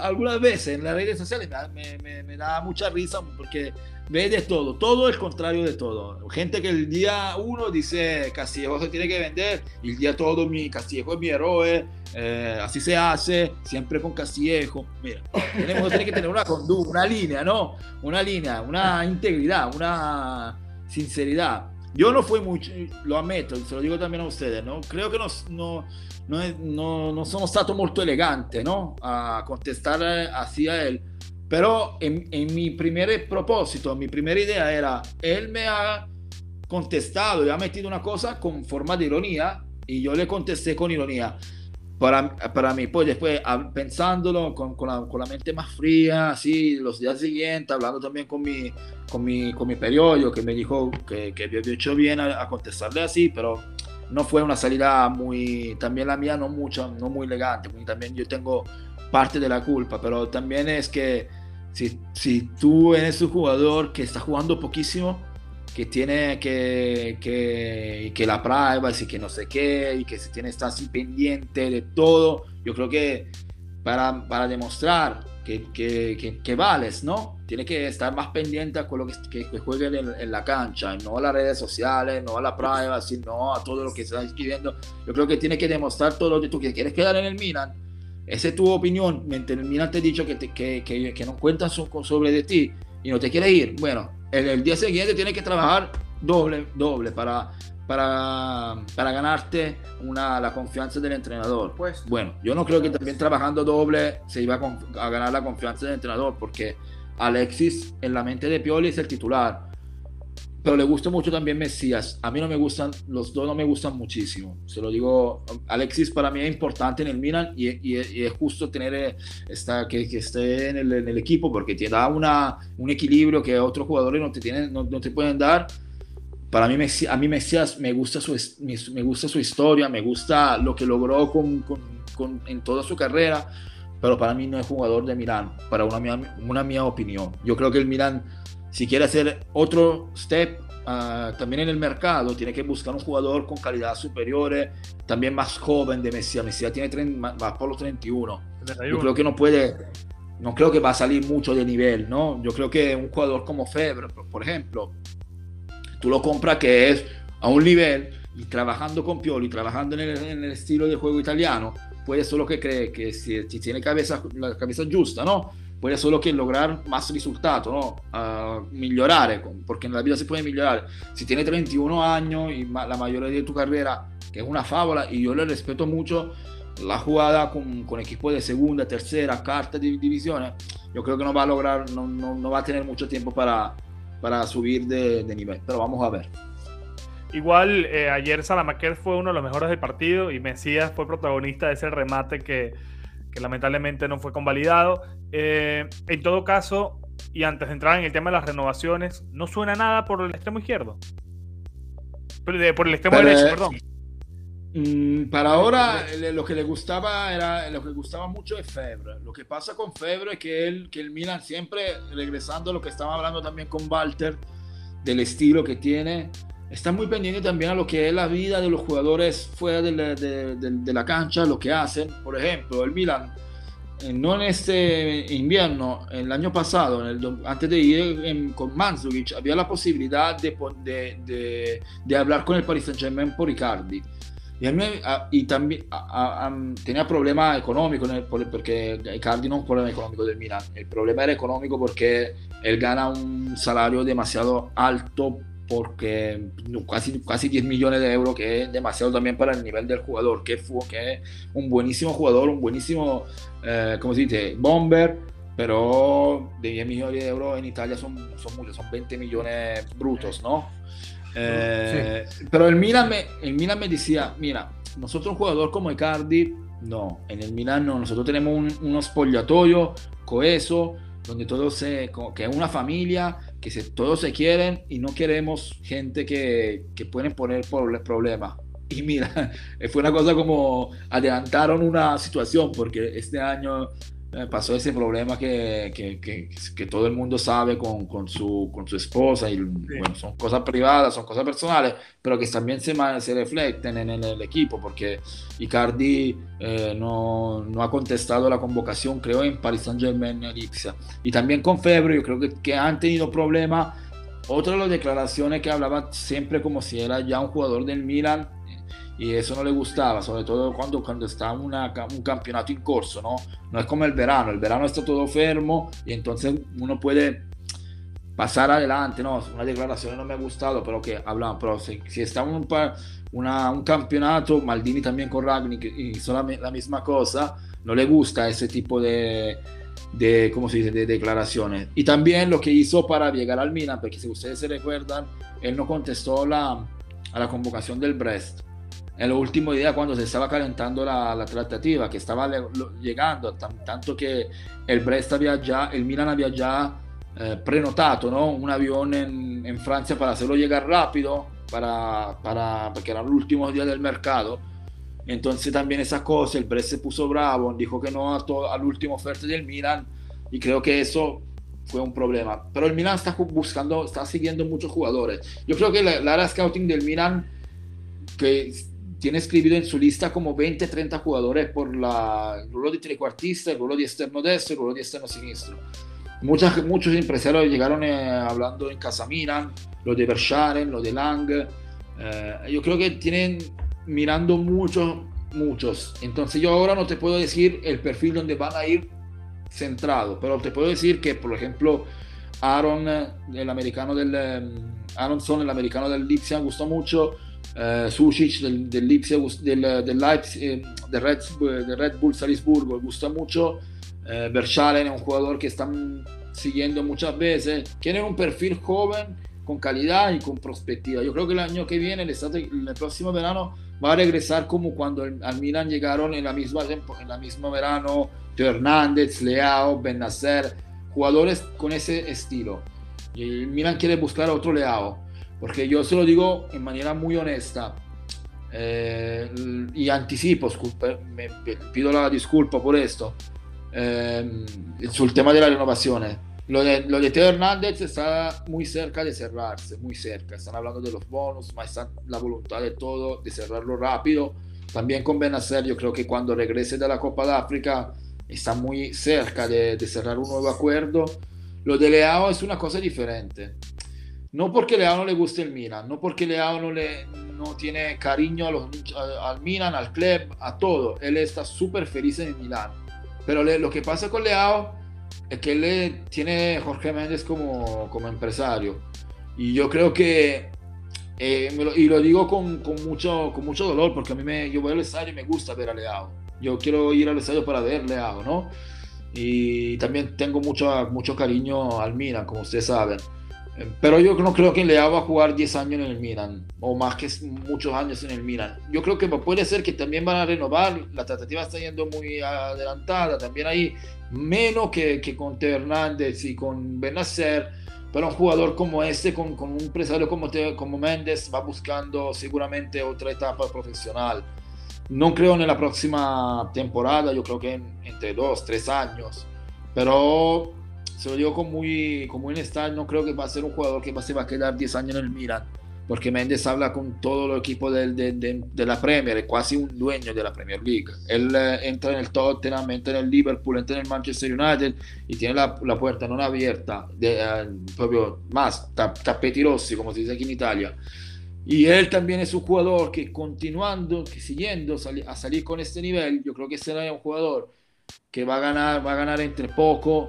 algunas veces en las redes sociales me, me, me, da mucha risa porque ve de todo, todo el contrario de todo. Gente que el día uno dice Castillejo se tiene que vender, y el día todo mi Castillejo es mi héroe, eh, así se hace, siempre con Castillejo. Mira, tenemos que tener una conducta, una línea, ¿no? Una línea, una integridad, una sinceridad. Yo no fui mucho, lo ammetto, se lo dico también a ustedes, ¿no? Creo que no, no, no, no, no sono stato molto elegante, ¿no? A contestare así a él. Pero en, en, mi primer propósito, mi primera idea era, él me ha contestado y ha metido una cosa con forma de ironía y yo le contesté con ironía. Para, para mí, pues después pensándolo con, con, la, con, la, mente más fría, así, los días siguientes, hablando también con mi, con mi, con mi periódico que me dijo que, que había hecho bien a, a, contestarle así, pero no fue una salida muy, también la mía no mucho, no muy elegante, también yo tengo parte de la culpa, pero también es que si, si tú eres un jugador que está jugando poquísimo, que tiene que, que, que la privacy, que no sé qué, y que se tiene que estar así pendiente de todo. Yo creo que para, para demostrar que, que, que, vales, ¿no? Tiene que estar más pendiente a lo que, que juegue en, en, la cancha, no a las redes sociales, no a la privacy, no a todo lo que está escribiendo. Yo creo que tiene que demostrar todo lo que tú quieres quedar en el Milan. Esa es tu opinión. Mientras el Milan te ha dicho que, que, que, no cuentan sobre de ti y no te quiere ir, bueno, el, el día siguiente tienes que trabajar doble, doble para, para, para ganarte una, la confianza del entrenador. Pues, bueno, yo no creo que también trabajando doble se iba a, a, ganar la confianza del entrenador, porque Alexis en la mente de Pioli es el titular. Pero le gusta mucho también Mesías. A mí no me gustan, los dos no me gustan muchísimo. Se lo digo, Alexis para mí es importante en el Milan y, y, y es justo tener eh, esta, que, que esté en el, en el, equipo porque te da una, un equilibrio que otros jugadores no te, tienen, no, no te pueden dar. Para mí, a mí Mesías me gusta su, me gusta su historia, me gusta lo que logró con, con, con, en toda su carrera, pero para mí no es jugador de Milán, para una mía, una mía opinión. Yo creo que el Milán si quiere hacer otro step uh, también en el mercado, tiene que buscar un jugador con calidad superior, también más joven de Mesías. Mesías tiene 30, va por los 31. 31. Yo creo que no puede, no creo que va a salir mucho de nivel, ¿no? Yo creo que un jugador como Febre, por ejemplo, tú lo compras que es a un nivel y trabajando con Pioli, trabajando en el, en el estilo de juego italiano, puede solo que cree que si, si tiene cabeza, la cabeza justa, ¿no? Puede solo que lograr más resultados, ¿no? Uh, porque en la vida se puede mejorar. Si tiene 31 años y la mayoría de tu carrera, que es una fábula, y yo le respeto mucho la jugada con, con equipos de segunda, tercera, cuarta división, yo creo que no va a lograr, no, no, no va a tener mucho tiempo para, para subir de, de nivel, pero vamos a ver. Igual eh, ayer Salamaquer fue uno de los mejores del partido y Mesías fue protagonista de ese remate que, que lamentablemente no fue convalidado. Eh, en todo caso, y antes de entrar en el tema de las renovaciones, no suena nada por el extremo izquierdo. Por el extremo Pero, derecho, perdón. Mm, para ahora lo que le gustaba era lo que le gustaba mucho es Febre. Lo que pasa con Febre es que él, que el Milan siempre regresando a lo que estaba hablando también con Walter del estilo que tiene, está muy pendiente también a lo que es la vida de los jugadores fuera de la, de, de, de la cancha, lo que hacen. Por ejemplo, el Milan, eh, no en este invierno, el año pasado, en el, antes de ir en, con Manzukic, había la posibilidad de, hablar con el Paris Saint Germain por Icardi. Y, mí, a, y también a, a, tenía problemas económicos porque Icardi no es un problema económico del Milan, el problema era económico porque él gana un salario demasiado alto porque casi, casi 10 millones de euros, que es demasiado también para el nivel del jugador, que, fue, que es un buenísimo jugador, un buenísimo, eh, ¿cómo se dice? Bomber, pero de 10 millones de euros en Italia son, son muchos, son 20 millones brutos, ¿no? Eh, pero el Milan, me, el Milan me decía, mira, nosotros un jugador como Icardi, no, en el Milan no, nosotros tenemos un, un spogliatoio coeso, donde todos se, que es una familia, que se, todos se quieren y no queremos gente que, que pueden poner problemas. Y mira, fue una cosa como adelantaron una situación, porque este año eh, pasó ese problema que, que, que, todo el mundo sabe con, con, su, con su esposa y bueno, son cosas privadas, son cosas personales, pero que también se, se reflejen en, el equipo porque Icardi eh, no, no, ha contestado la convocación, creo, en Paris Saint Germain Elixia. Y también con Febre, yo creo que, que han tenido problemas. Otra de las declaraciones que hablaba siempre como si era ya un jugador del Milan y eso no le gustaba, sobre todo cuando, cuando está una, un campeonato en corso, ¿no? No es como el verano, el verano está todo fermo y entonces uno puede pasar adelante, ¿no? Una declaración no me ha gustado, pero que hablan, pero si, si está un, una, un campeonato, Maldini también con Ragni hizo la, la, misma cosa, no le gusta ese tipo de, de, ¿cómo se dice?, de declaraciones. Y también lo que hizo para llegar al Milan, porque si ustedes se recuerdan, él no contestó la, a la convocación del Brest en los últimos días cuando se estaba calentando la, la tratativa, que estaba llegando, tanto que el Brest había ya, el Milan había ya eh, ¿no? un avión en, en, Francia para hacerlo llegar rápido, para, para, porque eran los últimos días del mercado. Entonces también esa cosa, el Brest se puso bravo, dijo que no a, todo, al último oferta del Milan y creo que eso fue un problema. Pero el Milan está buscando, está siguiendo muchos jugadores. Yo creo que la, la área scouting del Milan que tiene escrito en su lista como 20, 30 jugadores por la, el ruolo de trecuartista, el ruolo de externo destro, el ruolo de externo sinistro. Muchas, muchos empresarios llegaron eh, hablando en Casaminan, lo de Bersharen, lo de Lang. Eh, yo creo que tienen mirando muchos, muchos. Entonces yo ahora no te puedo decir el perfil donde van a ir centrado, pero te puedo decir que, por ejemplo, Aaron, el americano del, Aaron Son, el americano del Lipsia, gustó mucho eh, Susic del, del, del, del, Leipzig, eh, Red, Bull Salisburgo, gusta mucho. Eh, Berchalen es un jugador que están siguiendo muchas veces. Tiene un perfil joven, con calidad y con perspectiva. Yo creo que el año que viene, el, el próximo verano, va a regresar como cuando al Milan llegaron en la misma, en la misma verano Teo Hernández, Leao, Benacer, jugadores con ese estilo. Y el Milan quiere buscar otro Leao porque yo se lo digo en manera muy honesta eh, y anticipo, me pido la disculpa por esto, eh, sul tema de la renovación. Lo de, lo de Teo Hernández está muy cerca de cerrarse, muy cerca. Están hablando de los bonus, más está la voluntad de todo de cerrarlo rápido. También con Benacer, yo creo que cuando regrese de la Copa de África está muy cerca de, de cerrar un nuevo acuerdo. Lo de Leao es una cosa diferente. No porque Leao no le guste el Milan, no porque Leao no, le, no tiene cariño a los, al Milan, al club, a todo. Él está súper feliz en el Milan. Pero lo que pasa con Leao es que él tiene Jorge Méndez como, como empresario. Y yo creo que, eh, lo, y lo digo con, con, mucho, con mucho dolor, porque a mí me, yo voy al estadio y me gusta ver a Leao. Yo quiero ir al estadio para ver Leao, ¿no? Y también tengo mucho, mucho cariño al Milan, como ustedes saben. Pero yo no creo que Leao va a jugar 10 años en el Milan, o más que muchos años en el Milan. Yo creo que puede ser que también van a renovar, la tratativa está yendo muy adelantada, también hay menos que, que con Teo Hernández y con Benacer, pero un jugador como este, con, con un empresario como, como Méndez, va buscando seguramente otra etapa profesional. No creo en la próxima temporada, yo creo que entre 2, 3 años, pero se lo digo con muy, con muy no creo que va a ser un jugador que se va a quedar 10 años en el Milan, porque Méndez habla con todo el equipo de, de, de, la Premier, es casi un dueño de la Premier League. Él eh, entra en el Tottenham, entra en el Liverpool, entra en el Manchester United y tiene la, la puerta no abierta, de, eh, proprio más, tappeti rossi, como se dice aquí en Italia. Y él también es un jugador que continuando, que siguiendo a salir con este nivel, yo creo que será un jugador que va a ganar, va a ganar entre poco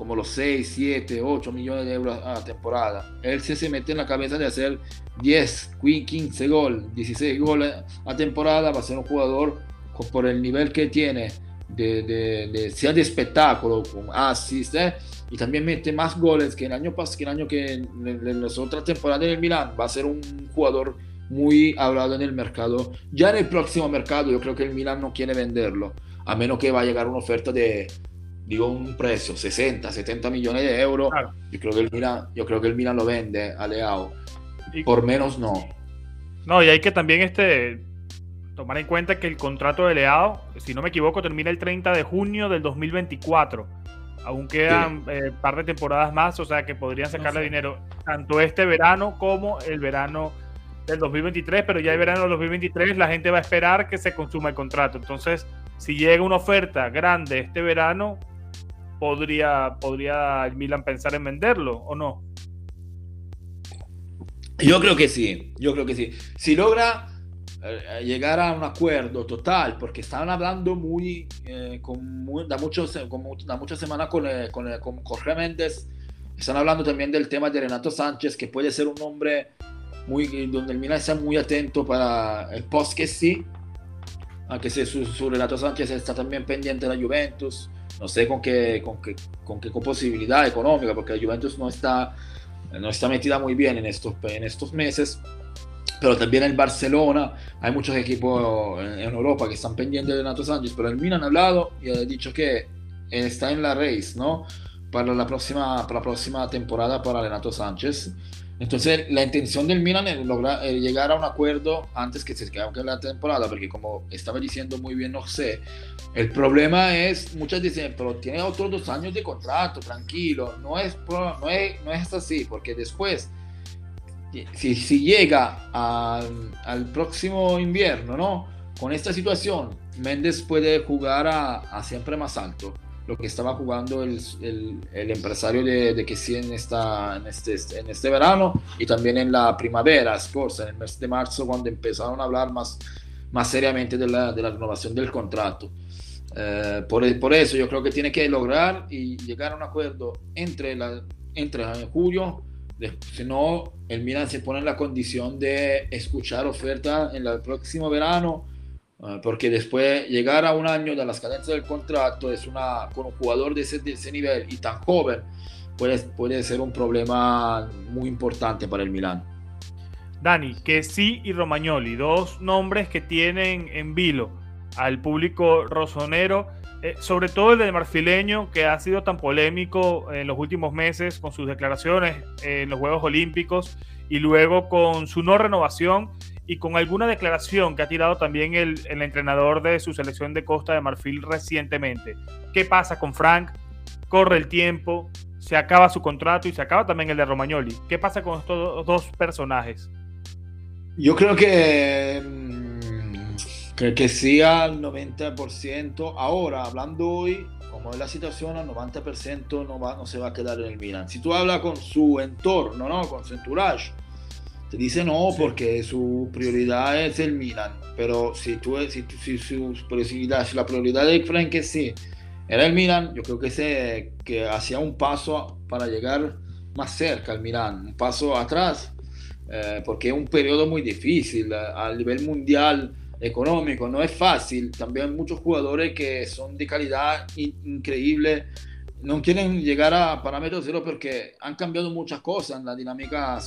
como los 6, 7, 8 millones de euros a la temporada. Él se, se mete en la cabeza de hacer 10, 15 gol, 16 goles a temporada, va a ser un jugador por el nivel que tiene, de, de, sea de espectáculo, con assist, ¿eh? y también mete más goles que el año pasado, que el año que en, las otras temporadas del Milan, va a ser un jugador muy hablado en el mercado. Ya en el próximo mercado yo creo que el Milan no quiere venderlo, a menos que va a llegar una oferta de digo un precio, 60, 70 millones de euros, yo, creo que el Milan, yo creo que el Milan lo vende a Leao. Por menos no. No, y hay que también este, tomar en cuenta que el contrato de Leao, si no me equivoco, termina el 30 de junio del 2024. Aún quedan un eh, par de temporadas más, o sea que podrían sacarle dinero tanto este verano como el verano del 2023, pero ya el verano del 2023 la gente va a esperar que se consuma el contrato. Entonces, si llega una oferta grande este verano, podría, podría el Milan pensar en venderlo o no? Yo creo que sí, yo creo que sí. Si logra eh, llegar a un acuerdo total, porque estaban hablando muy, eh, con da, muchos, con, da muchas semanas con, eh, con, con, Jorge Méndez, están hablando también del tema de Renato Sánchez, que puede ser un hombre muy, donde el Milan está muy atento para el post que sí, aunque si su, su Renato Sánchez está también pendiente de la Juventus no sé con qué, con qué, con qué posibilidad económica, porque la Juventus no está, no está metida muy bien en estos, en estos meses, pero también el Barcelona, hay muchos equipos en, Europa que están pendientes de Nato Sánchez, pero el Milan ha hablado y ha dicho que está en la race, ¿no? Para la próxima, para la próxima temporada para Renato Sánchez. Entonces, la intención del Milan es lograr llegar a un acuerdo antes que se acabe la temporada, porque como estaba diciendo muy bien, no sé, el problema es, muchas dicen, pero tiene otros dos años de contrato, tranquilo, no es, no es, no es así, porque después, si, si llega al próximo invierno, ¿no? Con esta situación, Méndez puede jugar a, a siempre más alto lo que estaba jugando el, el, empresario de, de, sí en, esta, en, este, en este verano y también en la primavera, en el mes de marzo, cuando empezaron a hablar más, más seriamente de la, de la renovación del contrato. Eh, por, por, eso yo creo que tiene que lograr y llegar a un acuerdo entre, la, entre julio, si no, el Milan se pone en la condición de escuchar oferta en el próximo verano porque después llegar a un año de las cadencias del contrato es una, con un jugador de ese, de ese nivel y tan joven puede, puede ser un problema muy importante para el Milán. Dani, que sí y Romagnoli, dos nombres que tienen en vilo al público rosonero, eh, sobre todo el de marfileño que ha sido tan polémico en los últimos meses con sus declaraciones en los Juegos Olímpicos y luego con su no renovación y con alguna declaración que ha tirado también el, entrenador de su selección de Costa de Marfil recientemente. ¿Qué pasa con Frank? Corre el tiempo, se acaba su contrato y se acaba también el de Romagnoli. ¿Qué pasa con estos dos personajes? Yo creo que, mm, que, que sea al 90%. Ahora, hablando hoy, como es la situación, al 90% no, va, no se va a quedar en el Milan. Si tú hablas con su entorno, ¿no? con su entourage, te dice no porque su prioridad es el Milan, pero si, tú, si, si, su prioridad, si la prioridad de Frank sí era el Milan, yo creo que, se, que hacía un paso para llegar más cerca al Milan, un paso atrás, eh, porque es un periodo muy difícil a nivel mundial económico, no es fácil, también muchos jugadores que son de calidad increíble no quieren llegar a parámetros cero porque han cambiado muchas cosas en la dinámica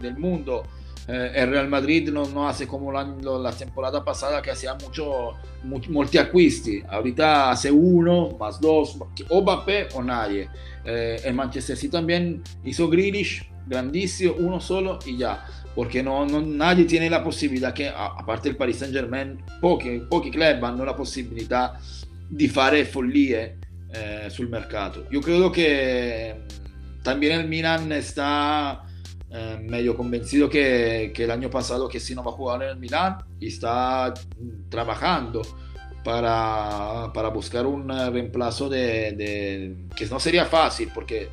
del mundo. Eh, el Real Madrid no, no hace como la, la, temporada pasada que hacía mucho, mucho, acquisti. Ahorita hace uno, más dos, o Mbappé o nadie. Eh, el Manchester City también hizo Grealish, grandísimo, uno solo y ya. Porque no, no nadie tiene la posibilidad que, aparte el Paris Saint Germain, pochi, pochi club hanno la possibilità di fare follie eh, sul mercato. Io credo que también el Milan está eh, medio convencido que, que, el año pasado que sí no va a jugar en el Milan y está trabajando para, para buscar un reemplazo de, de, que no sería fácil porque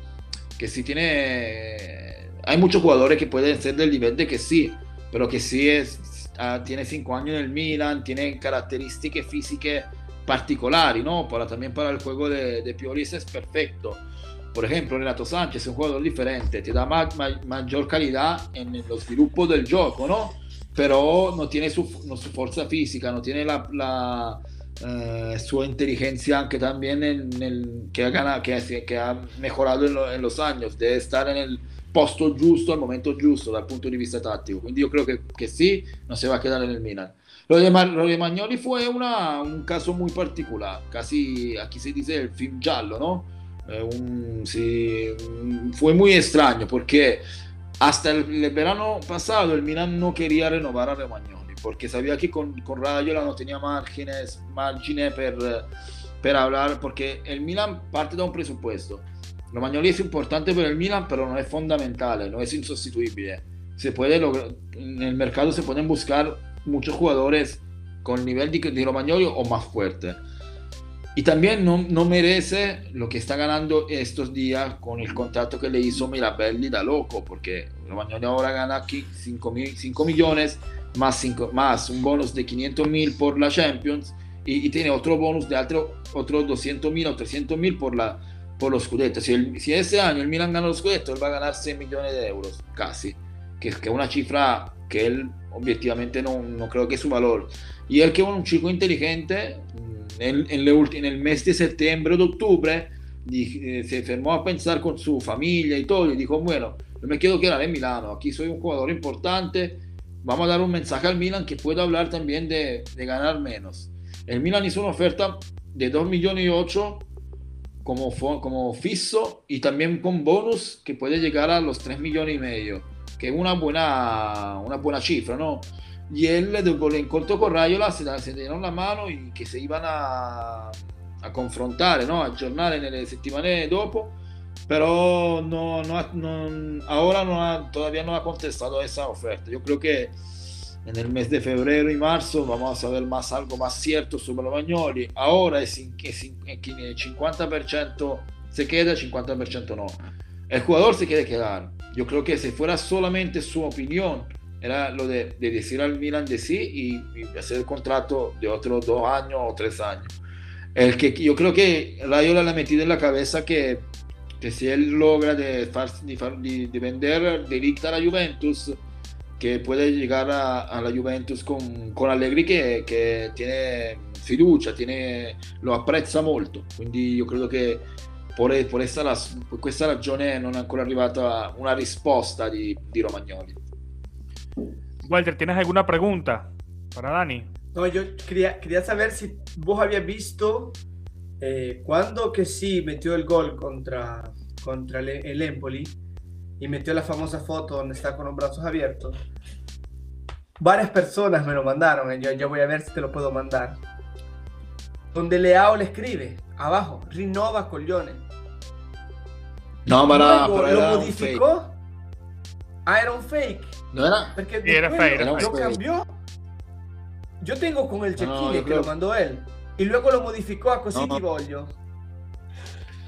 que sí tiene hay muchos jugadores que pueden ser del nivel de que sí pero que sí es, uh, tiene cinco años en el Milan tiene características físicas particolari, ¿no? Para, también para el juego de, de Pioli es perfecto. por ejemplo, Renato Sánchez es un jugador diferente, te da mayor calidad en los grupos del juego, ¿no? Pero no tiene su, fuerza física, no tiene la, eh, su inteligencia que también en el, que, ha que, que ha mejorado en, los años, de estar en el posto justo al momento justo dal punto di vista tattico. Quindi io credo che, che sì, non si va a quedare nel Milan. Lo de, lo de Magnoli fue una, un caso muy particular, casi aquí se dice el film giallo, ¿no? Eh, un, sí, fue muy extraño porque hasta el, el, verano pasado el Milan no quería renovar a Romagnoli porque sabía que con, con Rayola no tenía márgenes, margine per, per hablar, porque el Milan parte da un presupuesto. Romagnoli es importante para el Milan, pero no es fundamental, no es insustituible. Se puede lograr, en el mercado se pueden buscar muchos jugadores con el nivel de, de o más fuerte. Y también no, no, merece lo que está ganando estos días con el contrato que le hizo Mirabelli da loco, porque Romagnoli ahora gana aquí 5, 5 millones más, 5, más un bonus de 500 mil por la Champions y, y, tiene otro bonus de otro, otros 200 mil o 300 mil por, la, por los Scudetto. Si, si ese año el Milan gana los Scudetto, él va a ganar 6 millones de euros, casi, que, que es una cifra que él objetivamente no, no creo que es su valor. Y él que un chico inteligente, en, el mes de septiembre o de octubre, eh, se fermó a pensar con su familia y todo, y dijo, bueno, me quiero quedar en Milano, aquí soy un jugador importante, vamos a dar un mensaje al Milan que pueda hablar también de ganar menos. El Milan hizo una oferta de 2 millones y 8 como, como fijo y también con bonus que puede llegar a los 3 millones y medio que es una buena, una buena cifra, ¿no? Y él, dopo l'incontro con Raiola, se dieron la mano que se iban a, a confrontare, ¿no? aggiornare nelle settimane dopo, pero no, no, no, ahora no ha, todavía no ha contestado esa oferta. Yo creo que en el mes de febrero marzo vamos a saber más algo más cierto sobre los Bagnoli. Ahora es, es 50% se queda, 50% no. El jugador se quiere quedar. Yo creo que si fuera solamente su opinión, era lo de, de decir al Milan de sí y, y, hacer el contrato de otros dos años o tres años. El que yo creo que Rayola le ha metido en la cabeza que, que si él logra de, de, de vender directa a la Juventus, que puede llegar a, a la Juventus con, con Allegri che, che, tiene fiducia, tiene, lo apprezza molto. Quindi io credo che por, por, esta, por questa ragione non è ancora arrivata una risposta di, di Romagnoli. Walter, ¿tienes alguna pregunta para Dani? No, yo quería, quería saber si vos habías visto eh, cuando que sí metió el gol contra, contra el, el, Empoli y metió la famosa foto donde está con los brazos abiertos. Varias personas me lo mandaron, yo, yo voy a ver si te lo puedo mandar. Donde Leao le escribe abajo, Rinnova Coglione. No, ma era, Luego, lo modificó. Ah, era un fake. No era. Porque sí, era fake. Lo, era lo cambió. Yo tengo con el check-in no, que creo... lo mandó él. Y luego lo modificó a così no, ti voglio.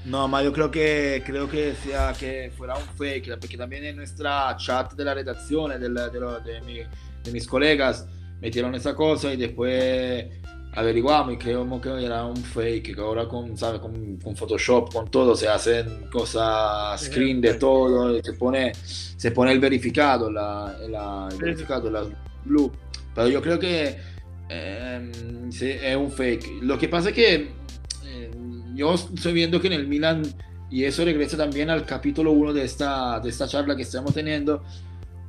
No, ma yo creo que creo que sea que fuera un fake, porque también en nuestra chat de la redacción de, de, de, mi, de mis colegas metieron esa cosa y después averiguamos y creemos que era un fake, que ahora con, ¿sabe? con, con Photoshop, con todo, se hacen cosas, screen de todo, se pone, se pone el verificado, la, la, el verificado, la blue. Pero yo creo que eh, sí, es un fake. Lo que pasa es que eh, yo estoy viendo que en el Milan, y eso regresa también al capítulo 1 de esta, de esta charla que estamos teniendo,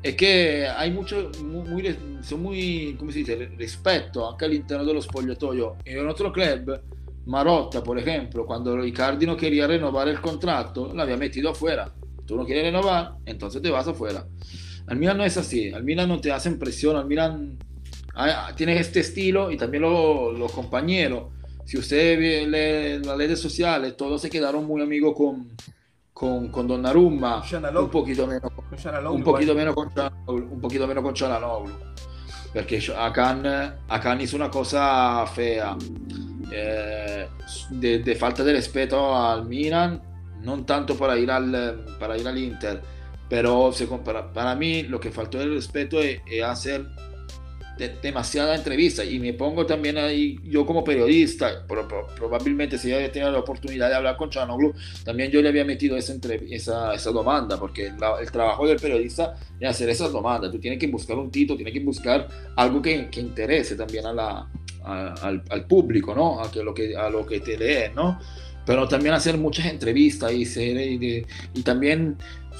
es que hay mucho, muy, muy, son muy, ¿cómo se dice?, respeto anche all'interno dello spogliatoio. En otro club, Marotta, por ejemplo, cuando Icardi no quería renovar el contrato, lo había metido afuera. Tú no quieres renovar, entonces te vas afuera. Al Milan no es así, al Milan no te hacen presión, al Milan ah, tiene este estilo y también los compañeros. Si usted ve las redes sociales, todos se quedaron muy amigos con, con, con Donnarumma, un poquito meno con, un poquito meno con un poquito meno con Cialanoglu, perché Akan, Akan hizo una cosa fea, eh, de, de, falta de respeto al Milan, non tanto para ir al para ir al Inter, pero se, para, para mí lo que faltó de respeto es, es hacer de, demasiada entrevista y me pongo también ahí, yo como periodista, pro, pro, probablemente si yo tenía la oportunidad de hablar con Chanoglu, también yo le había metido esa, esa, esa demanda, porque el trabajo del periodista es hacer esas demandas, tú tienes que buscar un título, tienes que buscar algo que, que interese también a la, a, al, al, público, ¿no? A, que lo que, a lo que te lee, ¿no? Pero también hacer muchas entrevistas y, ser, y, y también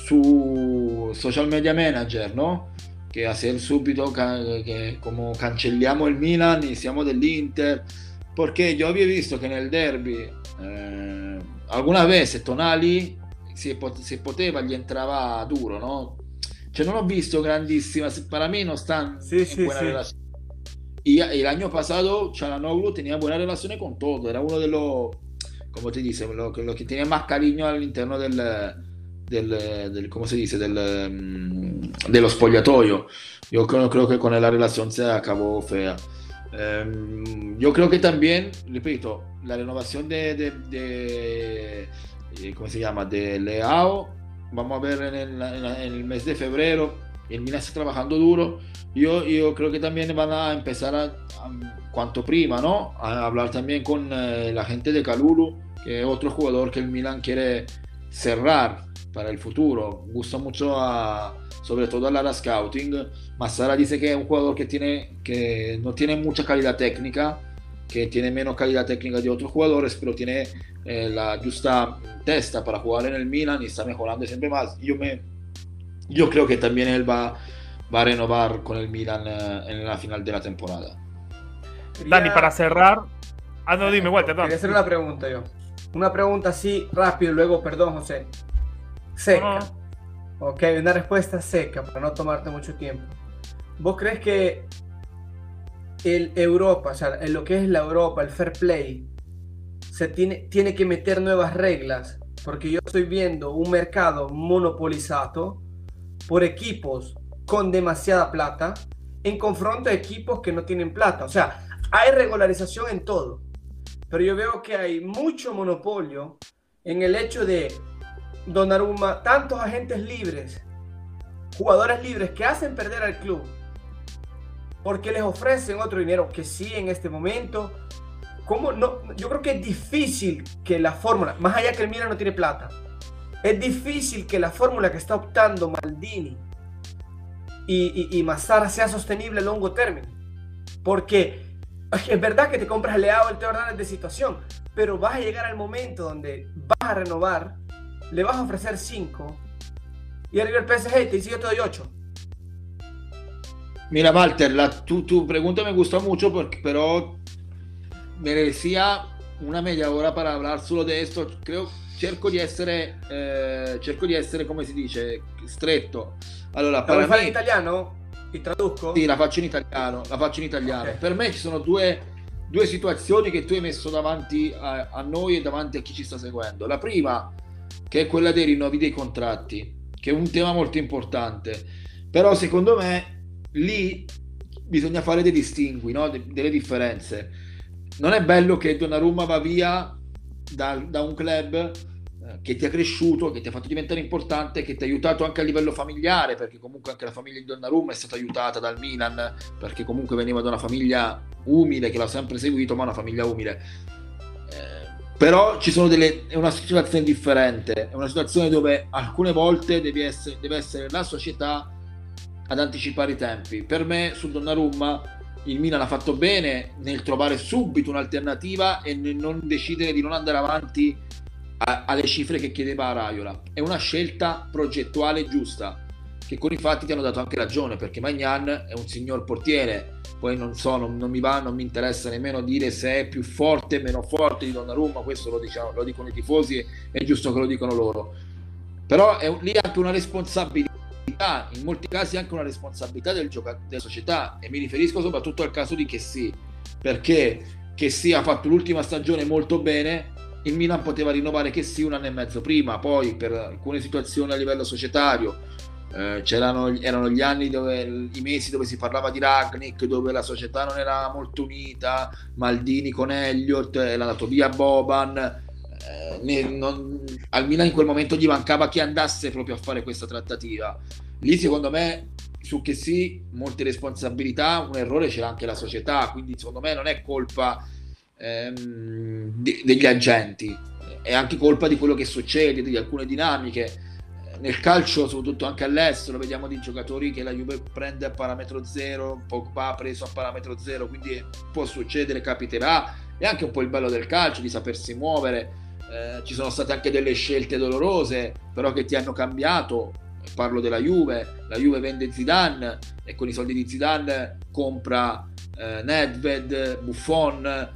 su social media manager, ¿no? Que hacer subito que como canceliamo il Milan siamo dell'Inter perché io avevo visto che nel derby eh, alguna vez Tonali se, poteva gli entrava duro no? cioè non ho visto grandissima per me non sta sì, sì, buena sì. relazione y, y, el año pasado Chalanoglu tenía buena relación con todo era uno de los como te dice lo, lo que tenía más cariño all'interno del del, del, ¿cómo se dice? Del, um, dello spogliatoio. Yo creo, creo, que con la relación se acabó fea. Um, yo creo que también, repito, la renovación de, de, de, de ¿cómo se llama? De Leao, vamos a ver en el, en el, mes de febrero, el Milan está trabajando duro. Yo, yo creo que también van a empezar a, a cuanto prima, ¿no? A hablar también con eh, la gente de Calulu, que es otro jugador que el Milan quiere cerrar para el futuro. Gusta mucho a, sobre todo a Lara Scouting. Massara dice que es un jugador que, tiene, que no tiene mucha calidad técnica, que tiene menos calidad técnica de otros jugadores, pero tiene eh, la justa testa para jugar en el Milan y está mejorando siempre más. Yo, me, yo creo que también él va, va a renovar con el Milan eh, en la final de la temporada. Dani, para cerrar. Ah, no, dime, Walter. Quería hacer una pregunta yo. Una pregunta así rápido, luego, perdón, José. Seca. No. Ok, una respuesta seca para no tomarte mucho tiempo. ¿Vos crees que el Europa, o sea, en lo que es la Europa, el fair play, se tiene, tiene que meter nuevas reglas? Porque yo estoy viendo un mercado monopolizado por equipos con demasiada plata en confronto a equipos que no tienen plata. O sea, hay regularización en todo. Pero yo veo que hay mucho monopolio en el hecho de Donnarumma, tantos agentes libres, jugadores libres que hacen perder al club porque les ofrecen otro dinero que sí en este momento. ¿Cómo no? Yo creo que es difícil que la fórmula, más allá que el Milan no tiene plata, es difícil que la fórmula que está optando Maldini y, y, y sea sostenible a largo término. Porque es verdad que te compras Leao, el Teo Hernández de situación, pero vas a llegar al momento donde vas a renovar le vas a ofrecer 5 y arriba el PSG te dice yo te doy 8. Mira, Walter, la, tu, tu, pregunta me gustó mucho, porque, pero merecía una media hora para hablar solo de esto. Creo, cerco di essere, eh, cerco di essere, come si dice, stretto. Allora, ¿La vuoi fare in italiano? Ti traduco? Sì, la faccio in italiano. La faccio in italiano. Okay. Per me ci sono due, due situazioni che tu hai messo davanti a, a noi e davanti a chi ci sta seguendo. La prima che è quella dei rinnovi dei contratti, che è un tema molto importante. Però secondo me lì bisogna fare dei distingui, no? De- delle differenze. Non è bello che Donnarumma va via da, da un club eh, che ti ha cresciuto, che ti ha fatto diventare importante, che ti ha aiutato anche a livello familiare, perché comunque anche la famiglia di Donnarumma è stata aiutata dal Milan, perché comunque veniva da una famiglia umile, che l'ha sempre seguito, ma una famiglia umile però delle è una situazione differente è una situazione dove alcune volte essere, deve essere la società ad anticipare i tempi. Per me sul Donnarumma il Milan ha fatto bene nel trovare subito un'alternativa e nel non decidere di non andare avanti a, alle cifre che chiedeva Raiola. È una scelta progettuale giusta che con i fatti ti hanno dato anche ragione perché Magnan è un signor portiere poi non so, non, non, mi va, non mi interessa nemmeno dire se è più forte o meno forte di Donnarumma, questo lo, diciamo, lo dicono i tifosi è giusto che lo dicano loro. Però è lì anche una responsabilità, in molti casi anche una responsabilità del gioca- della società e mi riferisco soprattutto al caso di Chessy, perché Chessy ha fatto l'ultima stagione molto bene, il Milan poteva rinnovare Chessy un anno e mezzo prima, poi per alcune situazioni a livello societario eh, c'erano erano gli anni dove i mesi dove si parlava di Ragnick dove la società non era molto unita Maldini con Elliott era andato via Boban eh, ne, non, al Milan in quel momento gli mancava chi andasse proprio a fare questa trattativa lì secondo me su che sì, molte responsabilità, un errore c'è anche la società, quindi secondo me non è colpa ehm, de- degli agenti, è anche colpa di quello che succede, di alcune dinamiche. Nel calcio, soprattutto anche all'estero, vediamo di giocatori che la Juve prende a parametro zero, Pogba ha preso a parametro zero, quindi può succedere, capiterà. È anche un po' il bello del calcio, di sapersi muovere. Eh, ci sono state anche delle scelte dolorose, però che ti hanno cambiato parlo della Juve, la Juve vende Zidane e con i soldi di Zidane compra eh, Nedved, Buffon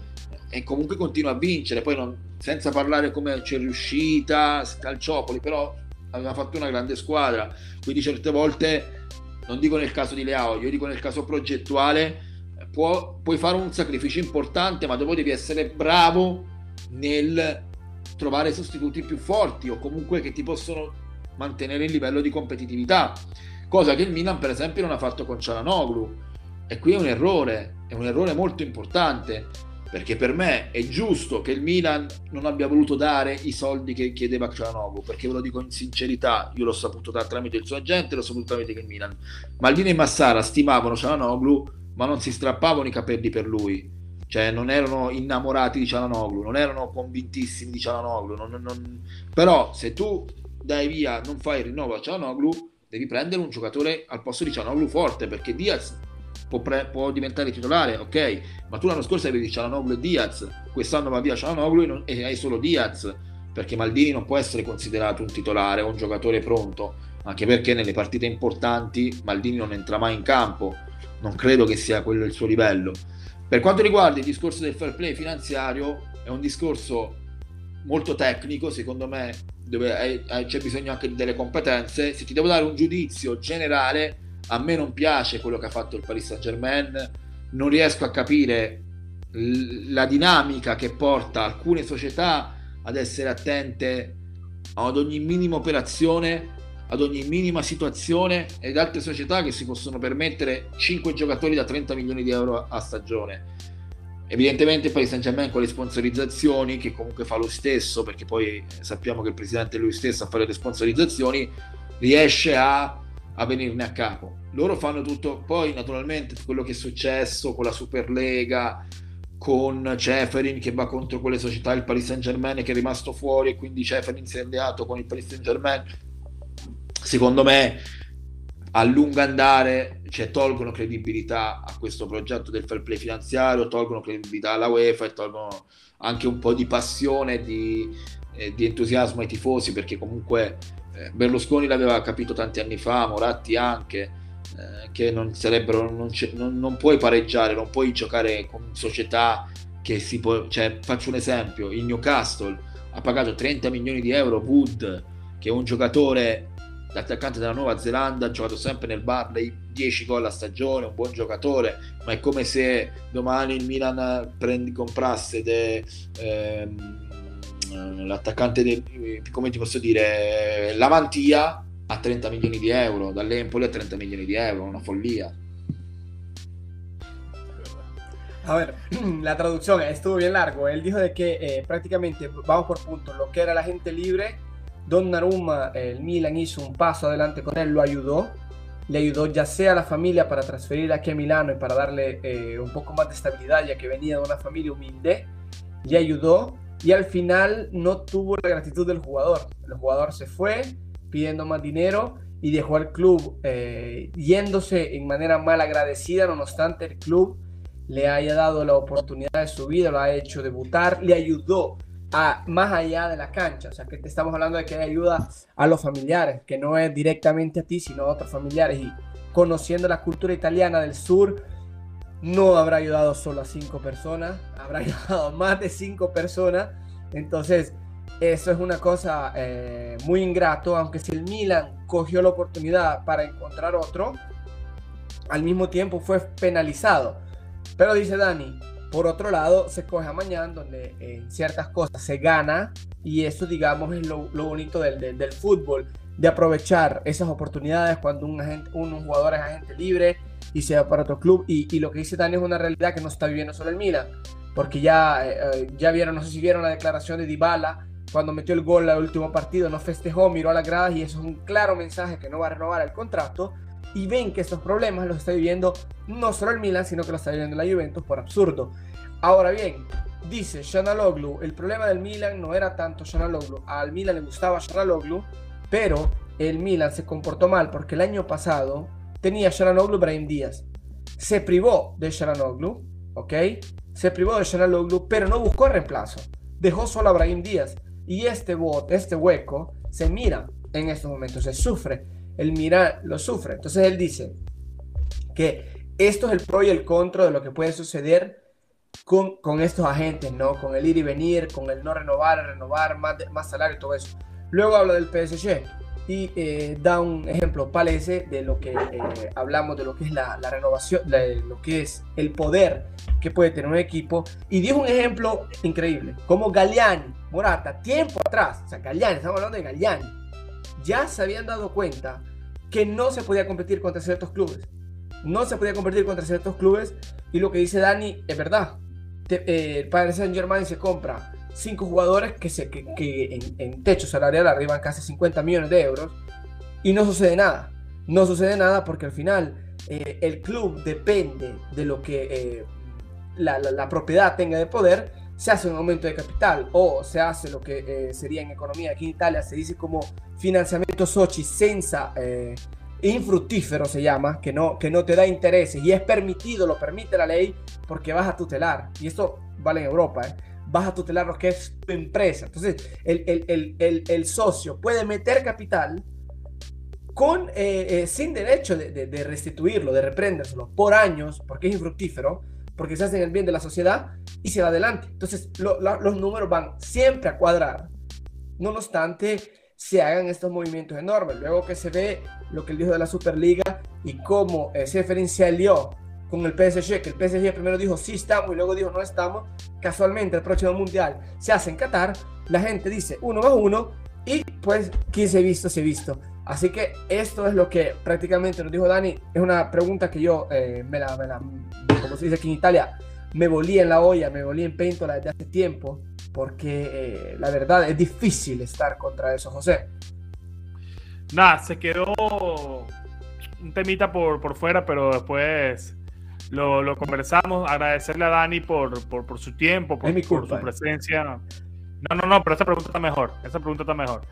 e comunque continua a vincere, poi non, senza parlare come c'è riuscita, Calciopoli, però aveva fatto una grande squadra, quindi certe volte, non dico nel caso di Leao, io dico nel caso progettuale, può, puoi fare un sacrificio importante, ma dopo devi essere bravo nel trovare sostituti più forti o comunque che ti possono mantenere il livello di competitività, cosa che il Milan per esempio non ha fatto con Cialanoglu. E qui è un errore, è un errore molto importante perché per me è giusto che il Milan non abbia voluto dare i soldi che chiedeva Cialanoglu, perché ve lo dico in sincerità, io l'ho saputo dare tramite il suo agente, l'ho saputo tramite il Milan. Maldini e Massara stimavano Cialanoglu, ma non si strappavano i capelli per lui. Cioè non erano innamorati di Cialanoglu, non erano convintissimi di Cialanoglu, non, non... però se tu dai via, non fai il rinnovo a Cianoglu, devi prendere un giocatore al posto di Cianoglu forte, perché Diaz può, pre- può, diventare titolare, ok, ma tu l'anno scorso avevi Cianoglu e Diaz, quest'anno va via Cianoglu e, hai solo Diaz, perché Maldini non può essere considerato un titolare o un giocatore pronto, anche perché nelle partite importanti Maldini non entra mai in campo, non credo che sia quello il suo livello. Per quanto riguarda il discorso del fair play finanziario, è un discorso molto tecnico, secondo me dove c'è bisogno anche delle competenze. Se ti devo dare un giudizio generale, a me non piace quello che ha fatto il Paris Saint Germain, non riesco a capire la dinamica che porta alcune società ad essere attente ad ogni minima operazione, ad ogni minima situazione ed altre società che si possono permettere 5 giocatori da 30 milioni di euro a stagione. Evidentemente poi Saint Germain con le sponsorizzazioni, che comunque fa lo stesso, perché poi sappiamo che il presidente è lui stesso a fare le sponsorizzazioni, riesce a, a venirne a capo. Loro fanno tutto, poi naturalmente quello che è successo con la Superlega, con Ceferin che va contro quelle società, il Paris Saint Germain che è rimasto fuori e quindi Ceferin si è alleato con il Paris Saint Germain. Secondo me a lungo andare cioè, tolgono credibilità a questo progetto del fair play finanziario, tolgono credibilità alla UEFA e tolgono anche un po' di passione di, eh, di entusiasmo ai tifosi perché comunque Berlusconi l'aveva capito tanti anni fa, Moratti anche, eh, che non sarebbero, non, non, non, puoi pareggiare, non puoi giocare con società che si può, cioè faccio un esempio, il Newcastle ha pagato 30 milioni di euro Wood, che è un giocatore l'attaccante della Nuova Zelanda ha giocato sempre nel Barley 10 gol a stagione, un buon giocatore, ma è come se domani il Milan prendi, comprasse de, ehm, l'attaccante, de, come ti posso dire, Lavantia a 30 milioni di euro, dall'Empoli a 30 milioni di euro, una follia. A ver, la traducción estuvo bien largo. Él dijo de que eh, prácticamente, vamos por puntos, lo que era la gente libre Donnarumma, el Milan hizo un paso adelante con él, lo ayudó, le ayudó ya sea a la familia para transferir aquí a Milano y para darle eh, un poco más de estabilidad, ya que venía de una familia humilde, le ayudó y al final no tuvo la gratitud del jugador. El jugador se fue pidiendo más dinero y dejó al club eh, yéndose en manera mal agradecida, no obstante el club le haya dado la oportunidad de su vida, lo ha hecho debutar, le ayudó más allá de la cancha. O sea, que te estamos hablando de que ayuda a los familiares, que no es directamente a ti, sino a otros familiares. Y conociendo la cultura italiana del sur, no habrá ayudado solo a cinco personas, habrá ayudado a más de cinco personas. Entonces, eso es una cosa eh, muy ingrato, aunque si el Milan cogió la oportunidad para encontrar otro, al mismo tiempo fue penalizado. Pero dice Dani, por otro lado, se coge a mañana donde en ciertas cosas se gana y eso, digamos, es lo, bonito del, del, fútbol, de aprovechar esas oportunidades cuando un, agente, un, jugador es agente libre y se va para otro club. Y, y, lo que dice Dani es una realidad que no está viviendo solo el Milan, porque ya, eh, eh, ya vieron, no sé si vieron la declaración de Dybala cuando metió el gol al último partido, no festejó, miró a las gradas y eso es un claro mensaje que no va a renovar el contrato. y ven que estos problemas los está viviendo no solo el Milan, sino que los está viviendo la Juventus por absurdo. Ahora bien, dice Shanaloglu, el problema del Milan no era tanto Shanaloglu, al Milan le gustaba Shanaloglu, pero el Milan se comportó mal porque el año pasado tenía Shanaloglu Brahim Díaz. Se privó de Shanaloglu, ¿ok? Se privó de Shanaloglu, pero no buscó reemplazo. Dejó solo a Brahim Díaz. Y este bot, este hueco, se mira en estos momentos, se sufre. El mira lo sufre. Entonces él dice que esto es el pro y el contra de lo que puede suceder con, con estos agentes, ¿no? Con el ir y venir, con el no renovar, renovar, más, más salario y todo eso. Luego habla del PSG y eh, da un ejemplo palese de lo que eh, hablamos de lo que es la, la renovación, de lo que es el poder que puede tener un equipo. Y dio un ejemplo increíble, como Galliani, Morata, tiempo atrás, o sea, Galliani, estamos hablando de Galliani, ya se habían dado cuenta que no se podía competir contra ciertos clubes. No se podía competir contra ciertos clubes. Y lo que dice Dani es verdad. Eh, el Padre Saint Germain se compra cinco jugadores que, se, que, en, techo salarial arriban casi 50 millones de euros y no sucede nada. No sucede nada porque al final eh, el club depende de lo que eh, la, la, propiedad tenga de poder, se hace un aumento de capital o se hace lo que eh, sería en economía aquí en Italia se dice como financiamiento soci senza infructífero se llama, que no, que no te da intereses y es permitido, lo permite la ley porque vas a tutelar y esto vale en Europa, ¿eh? Vas a tutelar lo que es tu empresa. Entonces, el, socio puede meter capital con, eh, eh, sin derecho de, restituirlo, de reprendérselo por años, porque es infructífero, porque se hace el bien de la sociedad y se va adelante. Entonces, los números van siempre a cuadrar. No obstante, se hagan estos movimientos enormes. Luego que se ve lo que él dijo de la Superliga y cómo eh, se diferencialió con el PSG, que el PSG primero dijo sí estamos y luego dijo no estamos, casualmente el próximo mundial se hace en Qatar, la gente dice uno más uno y pues quién se ha visto, se ha visto. Así que esto es lo que prácticamente nos dijo Dani, es una pregunta que yo eh, me, la, me, la, como se dice aquí en Italia, me volí en la olla, me volí en péntola desde hace tiempo, porque eh, la verdad es difícil estar contra eso, José. Nada, se quedó un temita por, por fuera, pero después lo, lo conversamos. Agradecerle a Dani por, por, por su tiempo, por, por su eh. presencia. No, no, no, pero esa pregunta está mejor. Esa pregunta está mejor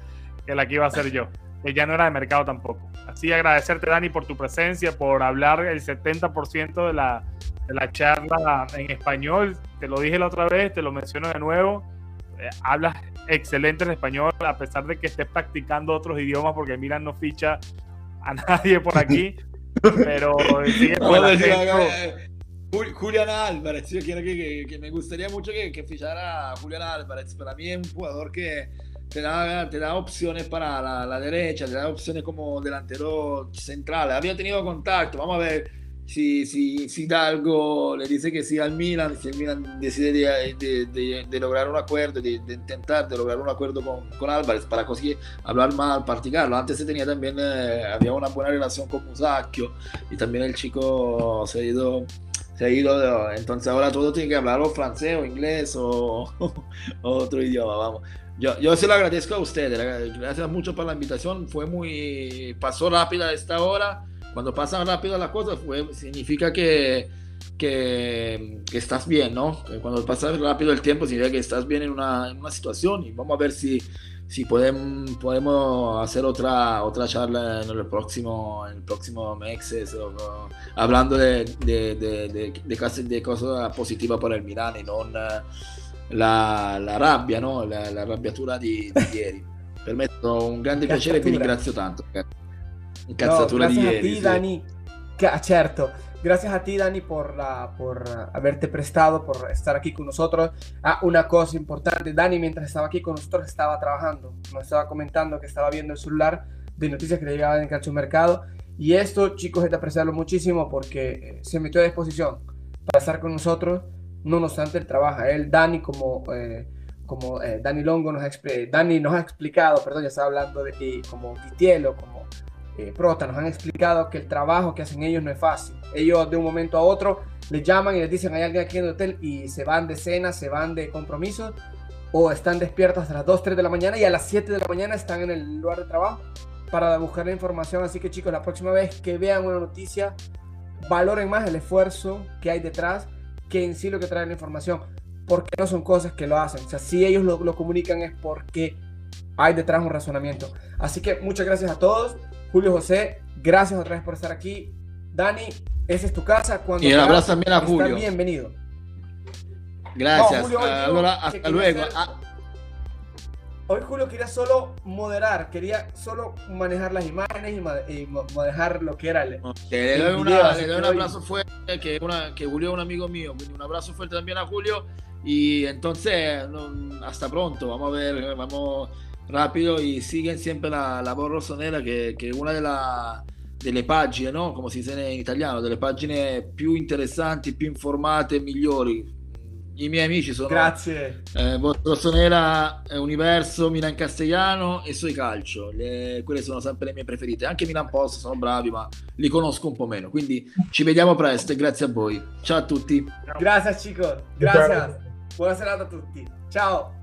que la que iba a hacer yo, que ya no era de mercado tampoco. Así agradecerte, Dani, por tu presencia, por hablar el 70% de la, de la charla en español. Te lo dije la otra vez, te lo menciono de nuevo. Eh, hablas excelente en español, a pesar de que estés practicando otros idiomas, porque Miran no ficha a nadie por aquí. Pero Julián Álvarez, yo quiero que, me gustaría mucho que, que fichara a Julián Álvarez. Para mí es un jugador que te da, te da opciones para la, la, derecha, te da opciones como delantero central. Había tenido contacto, vamos a ver si, si, si Dalgo le dice que sí al Milan, si el Milan decide de, de, de, lograr un acuerdo, de, intentar de lograr un acuerdo con, con, Álvarez para conseguir hablar mal, practicarlo. Antes se tenía también, eh, había una buena relación con Musacchio y también el chico se ha ido, se ha ido, entonces ahora todo tiene que hablar o francés o inglés o, otro idioma, vamos. Yo, yo se lo agradezco a ustedes, gracias mucho por la invitación, fue muy, pasó rápida esta hora cuando pasan rápido las cosas, significa que, que, estás bien, ¿no? Cuando pasa rápido el tiempo, significa que estás bien en una, en una situación y vamos a ver si, si podemos, podemos hacer otra, otra charla en el próximo, en el próximo mes, hablando de, de, de, de, de cosas positivas para el Milan y no la, la rabbia, no? la, la rabbiatura di, di ieri. Per me è un grande piacere e vi ringrazio tanto. Incazzatura no, gracias a ti, Dani. Cierto. Gracias a ti, Dani, por, la, por haberte prestado, por estar aquí con nosotros. Ah, una cosa importante, Dani, mientras estaba aquí con nosotros, estaba trabajando. Nos estaba comentando que estaba viendo el celular de noticias que le llegaban en Calcio Mercado. Y esto, chicos, es de apreciarlo muchísimo porque eh, se metió a disposición para estar con nosotros. No obstante, él trabaja. Él, Dani, como, eh, como eh, Dani Longo nos ha, Dani nos ha explicado, perdón, ya estaba hablando de como Vitielo, como eh, Prota nos han explicado que el trabajo que hacen ellos no es fácil. Ellos de un momento a otro les llaman y les dicen hay alguien aquí en el hotel y se van de cena, se van de compromisos o están despiertos hasta las 2, 3 de la mañana y a las 7 de la mañana están en el lugar de trabajo para buscar la información. Así que chicos, la próxima vez que vean una noticia, valoren más el esfuerzo que hay detrás que en sí lo que trae la información. Porque no son cosas que lo hacen. O sea, si ellos lo, lo comunican es porque hay detrás un razonamiento. Así que muchas gracias a todos. Julio José, gracias otra vez por estar aquí. Dani, esa es tu casa. Cuando y un abrazo también a Julio. Bienvenido. Gracias. No, Julio, Ahora, hasta luego. Hacer... Ah. Hoy Julio quería solo moderar, quería solo manejar las imágenes y, y manejar lo que era el, le, doy, una, le doy un abrazo fuerte, que, una, que Julio es un amigo mío. Un abrazo fuerte también a Julio. Y entonces, hasta pronto. Vamos a ver, vamos rápido y siguen siempre la, la voz rossonera che, che, è una della, delle pagine, no? come si dice in italiano, delle pagine più interessanti, più informate, migliori. I miei amici sono Grazie. Eh, Rossonera Universo, Milan Castellano e Soi Calcio. Le, quelle sono sempre le mie preferite. Anche Milan Post sono bravi, ma li conosco un po' meno. Quindi ci vediamo presto e grazie a voi. Ciao a tutti. Grazie, Chico. Grazie. Buona serata a tutti. Ciao.